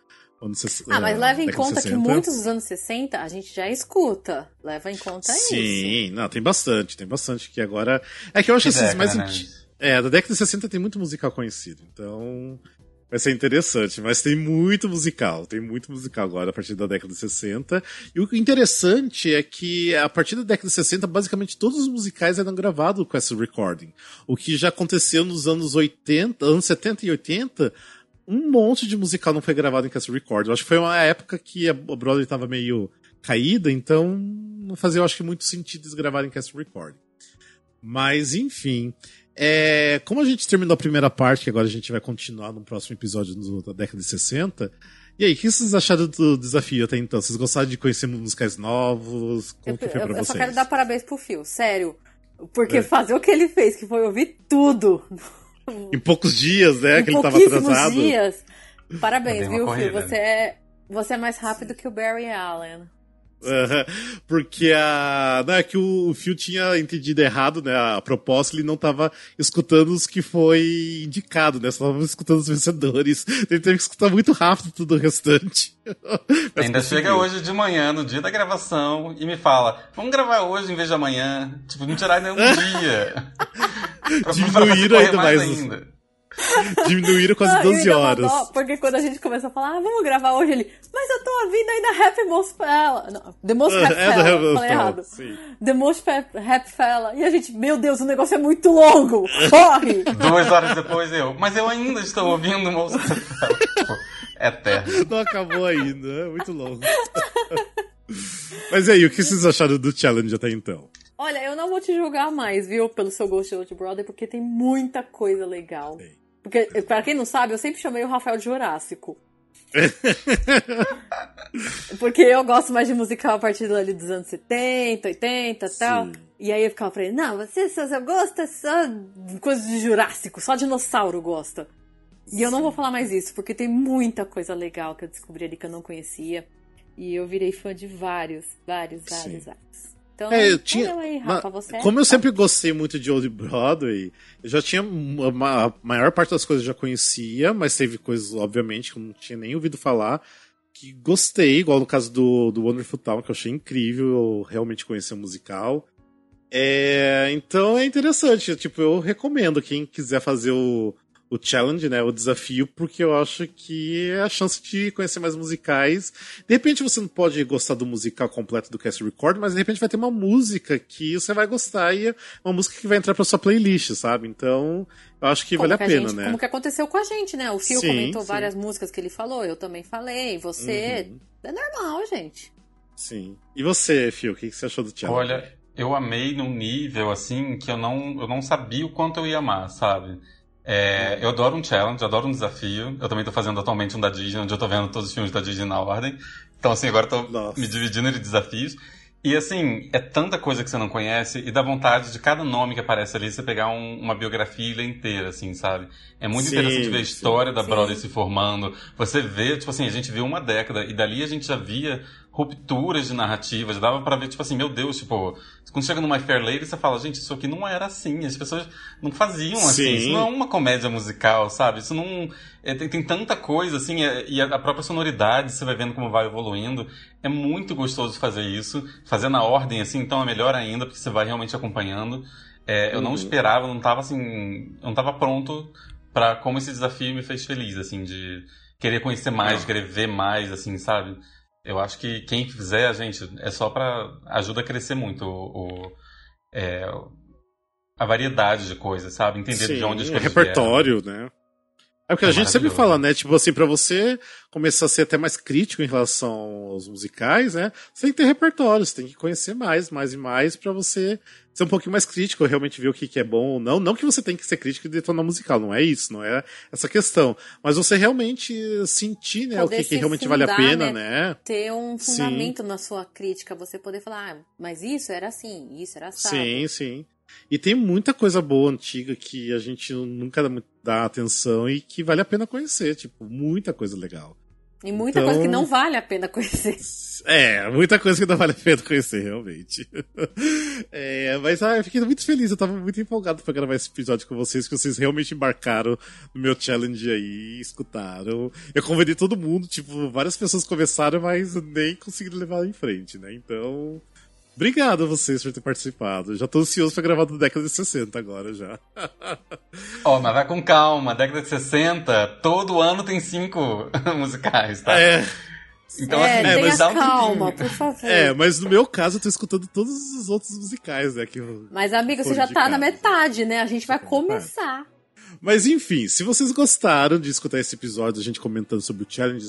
Ah, mas eh, leva em conta que 60. muitos dos anos 60 a gente já escuta. Leva em conta isso. Sim, não, tem bastante, tem bastante que agora. É que eu acho Que assim, mais década, anti- né? É, da década de 60 tem muito musical conhecido, então vai ser interessante, mas tem muito musical, tem muito musical agora a partir da década de 60. E o interessante é que a partir da década de 60, basicamente todos os musicais eram gravados com esse recording. O que já aconteceu nos anos 80, anos 70 e 80, um monte de musical não foi gravado em cast recording. Eu acho que foi uma época que a Broadway estava meio caída, então não fazia, eu acho que, muito sentido eles gravarem cast recording. Mas, enfim. É, como a gente terminou a primeira parte, que agora a gente vai continuar no próximo episódio do- da década de 60, E aí, o que vocês acharam do desafio até então? Vocês gostaram de conhecer musicais novos? Como eu, que foi pra eu, vocês? Eu só quero dar parabéns pro Phil, sério. Porque é. fazer o que ele fez, que foi ouvir tudo. Em poucos dias, né? Em que ele tava atrasado. dias. Parabéns, viu, Phil? Você é, você é mais rápido que o Barry Allen. Uhum, porque a. Não, é que o Phil tinha entendido errado, né? A proposta, ele não estava escutando os que foi indicado, né? Só tava escutando os vencedores. Ele teve que escutar muito rápido tudo o restante. Ainda chega hoje de manhã, no dia da gravação, e me fala: vamos gravar hoje em vez de amanhã. Tipo, não tirar nenhum dia. Diminuíram ainda mais. Ainda. Diminuíram quase 12 horas. Dó, porque quando a gente começou a falar, ah, vamos gravar hoje, ele, mas eu tô ouvindo ainda Happy Most Fella. Não, The Most Happy é, Fella, é falei errado. Sim. The Most Happy Fella. E a gente, meu Deus, o negócio é muito longo, corre! Duas horas depois eu, mas eu ainda estou ouvindo Most Happy Fella. Tipo, eterno. Não acabou ainda, é muito longo. mas e aí, o que vocês acharam do challenge até então? Olha, eu não vou te julgar mais, viu, pelo seu Ghost de Brother, porque tem muita coisa legal. Sim. Porque, pra quem não sabe, eu sempre chamei o Rafael de Jurássico. Porque eu gosto mais de musical a partir ali dos anos 70, 80 e tal. E aí eu ficava pra ele, não, você só, só gosta só de coisas de Jurássico, só dinossauro gosta. E eu não vou falar mais isso, porque tem muita coisa legal que eu descobri ali que eu não conhecia. E eu virei fã de vários, vários, vários, Sim. vários. Então, é, eu tinha, aí, Rafa, você como eu sempre gostei muito de Old Broadway, eu já tinha uma, a maior parte das coisas eu já conhecia, mas teve coisas, obviamente, que eu não tinha nem ouvido falar, que gostei, igual no caso do, do Wonderful Town, que eu achei incrível, eu realmente conhecer o musical. É, então é interessante, tipo, eu recomendo quem quiser fazer o, o challenge, né? O desafio, porque eu acho que é a chance de conhecer mais musicais. De repente você não pode gostar do musical completo do Cast Record, mas de repente vai ter uma música que você vai gostar e é uma música que vai entrar pra sua playlist, sabe? Então, eu acho que como vale que a pena, gente, né? Como que aconteceu com a gente, né? O Fio sim, comentou sim. várias músicas que ele falou, eu também falei, você. Uhum. É normal, gente. Sim. E você, Fio, o que você achou do challenge? Olha, eu amei num nível assim que eu não, eu não sabia o quanto eu ia amar, sabe? É, eu adoro um challenge, adoro um desafio. Eu também tô fazendo atualmente um da Disney, onde eu tô vendo todos os filmes da Disney na ordem. Então, assim, agora eu tô Nossa. me dividindo em desafios. E, assim, é tanta coisa que você não conhece e dá vontade de cada nome que aparece ali você pegar um, uma biografia inteira, assim, sabe? É muito sim, interessante ver a história sim. da Broadway se formando. Você vê, tipo assim, a gente viu uma década e dali a gente já via rupturas de narrativas, dava para ver, tipo assim, meu Deus, tipo, quando chega no My Fair Lady, você fala, gente, isso aqui não era assim, as pessoas não faziam assim, Sim. isso não é uma comédia musical, sabe? Isso não. É, tem, tem, tanta coisa, assim, é, e a, própria sonoridade, você vai vendo como vai evoluindo. É muito gostoso fazer isso, fazer na ordem, assim, então é melhor ainda, porque você vai realmente acompanhando. É, eu uhum. não esperava, não tava assim. Eu não tava pronto para como esse desafio me fez feliz, assim, de querer conhecer mais, de querer ver mais, assim, sabe? Eu acho que quem fizer, gente, é só para ajuda a crescer muito o, o é, a variedade de coisas, sabe? Entender Sim, de onde as coisas repertório, vieram. né? É o que é a gente sempre fala, né? Tipo assim, para você começar a ser até mais crítico em relação aos musicais, né? Você tem que ter repertório, você tem que conhecer mais, mais e mais para você ser um pouquinho mais crítico, realmente ver o que, que é bom ou não. Não que você tem que ser crítico e detonar musical, não é isso, não é essa questão. Mas você realmente sentir, né, poder o que, que realmente fundar, vale a pena, né? né? Ter um fundamento sim. na sua crítica, você poder falar, ah, mas isso era assim, isso era assim. Sim, sim. E tem muita coisa boa antiga que a gente nunca dá atenção e que vale a pena conhecer. Tipo, muita coisa legal. E muita então, coisa que não vale a pena conhecer. É, muita coisa que não vale a pena conhecer, realmente. É, mas ah, eu fiquei muito feliz, eu tava muito empolgado pra gravar esse episódio com vocês, que vocês realmente embarcaram no meu challenge aí, escutaram. Eu convidei todo mundo, tipo, várias pessoas começaram, mas nem conseguiram levar em frente, né? Então, Obrigado a vocês por ter participado. Já tô ansioso pra gravar da década de 60 agora já. Ó, oh, mas vai com calma. Década de 60, todo ano tem cinco musicais, tá? É. Então, é, assim, é, mas dá um calma, por favor. É, mas no meu caso eu tô escutando todos os outros musicais, né? Que mas, amigo, você já tá na metade, né? A gente vai começar. Mas enfim, se vocês gostaram de escutar esse episódio, a gente comentando sobre o challenge,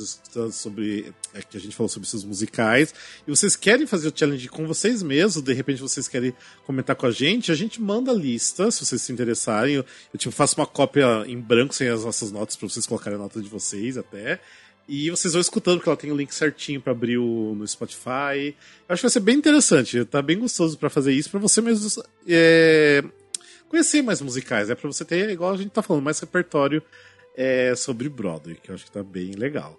sobre. É, que a gente falou sobre seus musicais, e vocês querem fazer o challenge com vocês mesmos, de repente vocês querem comentar com a gente, a gente manda a lista, se vocês se interessarem. Eu, eu tipo, faço uma cópia em branco sem as nossas notas para vocês colocarem a nota de vocês até. E vocês vão escutando, porque ela tem o link certinho para abrir o, no Spotify. Eu acho que vai ser bem interessante, tá bem gostoso para fazer isso, para você mesmo é, conhecer mais musicais, é né? para você ter, igual a gente tá falando, mais repertório é, sobre Broadway, que eu acho que tá bem legal.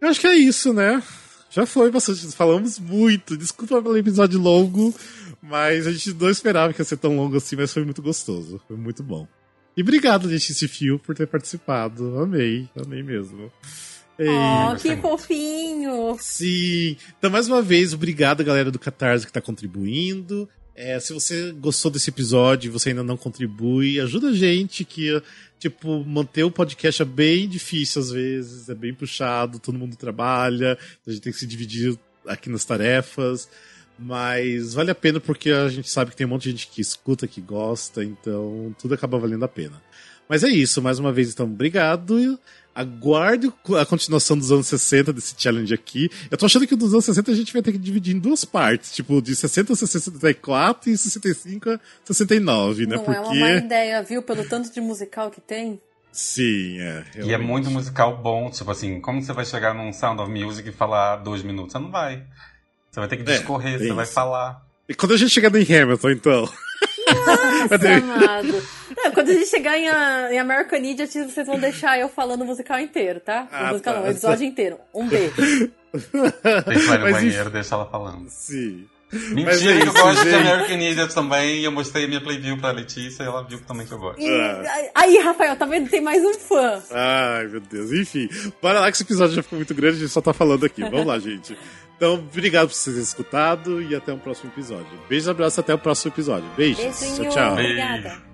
Eu acho que é isso, né? Já foi bastante, falamos muito. Desculpa pelo episódio longo, mas a gente não esperava que ia ser tão longo assim, mas foi muito gostoso. Foi muito bom. E obrigado, gente, esse fio, por ter participado. Amei, amei mesmo. Ei. Oh, que fofinho! Sim. Então, mais uma vez, obrigado, galera do Catarse que está contribuindo. É, se você gostou desse episódio e você ainda não contribui, ajuda a gente que, tipo, manter o podcast é bem difícil às vezes, é bem puxado, todo mundo trabalha, a gente tem que se dividir aqui nas tarefas. Mas vale a pena porque a gente sabe que tem um monte de gente que escuta, que gosta, então tudo acaba valendo a pena. Mas é isso, mais uma vez, então, obrigado. Aguarde a continuação dos anos 60 desse challenge aqui. Eu tô achando que dos anos 60 a gente vai ter que dividir em duas partes, tipo, de 60 a 64 e 65 a 69, né? Não Porque... é uma má ideia, viu? Pelo tanto de musical que tem. Sim, é. Realmente. E é muito musical bom, tipo assim, como você vai chegar num Sound of Music e falar dois minutos? Você não vai. Você vai ter que é, discorrer, é, você vai falar. E quando a gente chegar em Hamilton, então? Nossa, amado. Não, quando a gente chegar em, em American Idiot, vocês vão deixar eu falando o musical inteiro, tá? O ah, musical tá. não, o episódio inteiro. Um beijo. Deixa ela no banheiro, deixa ela falando. Sim. Mentira, é eu gosto gente. de American Idiot também. E eu mostrei a minha playview pra Letícia e ela viu também que eu gosto. Ah. Aí, Rafael, tá vendo? Tem mais um fã. Ai, meu Deus. Enfim, para lá que esse episódio já ficou muito grande, a gente só tá falando aqui. Vamos lá, gente. Então, obrigado por vocês terem escutado e até o próximo episódio. Beijo, abraço, até o próximo episódio. Beijos. Tchau, tchau. Obrigada.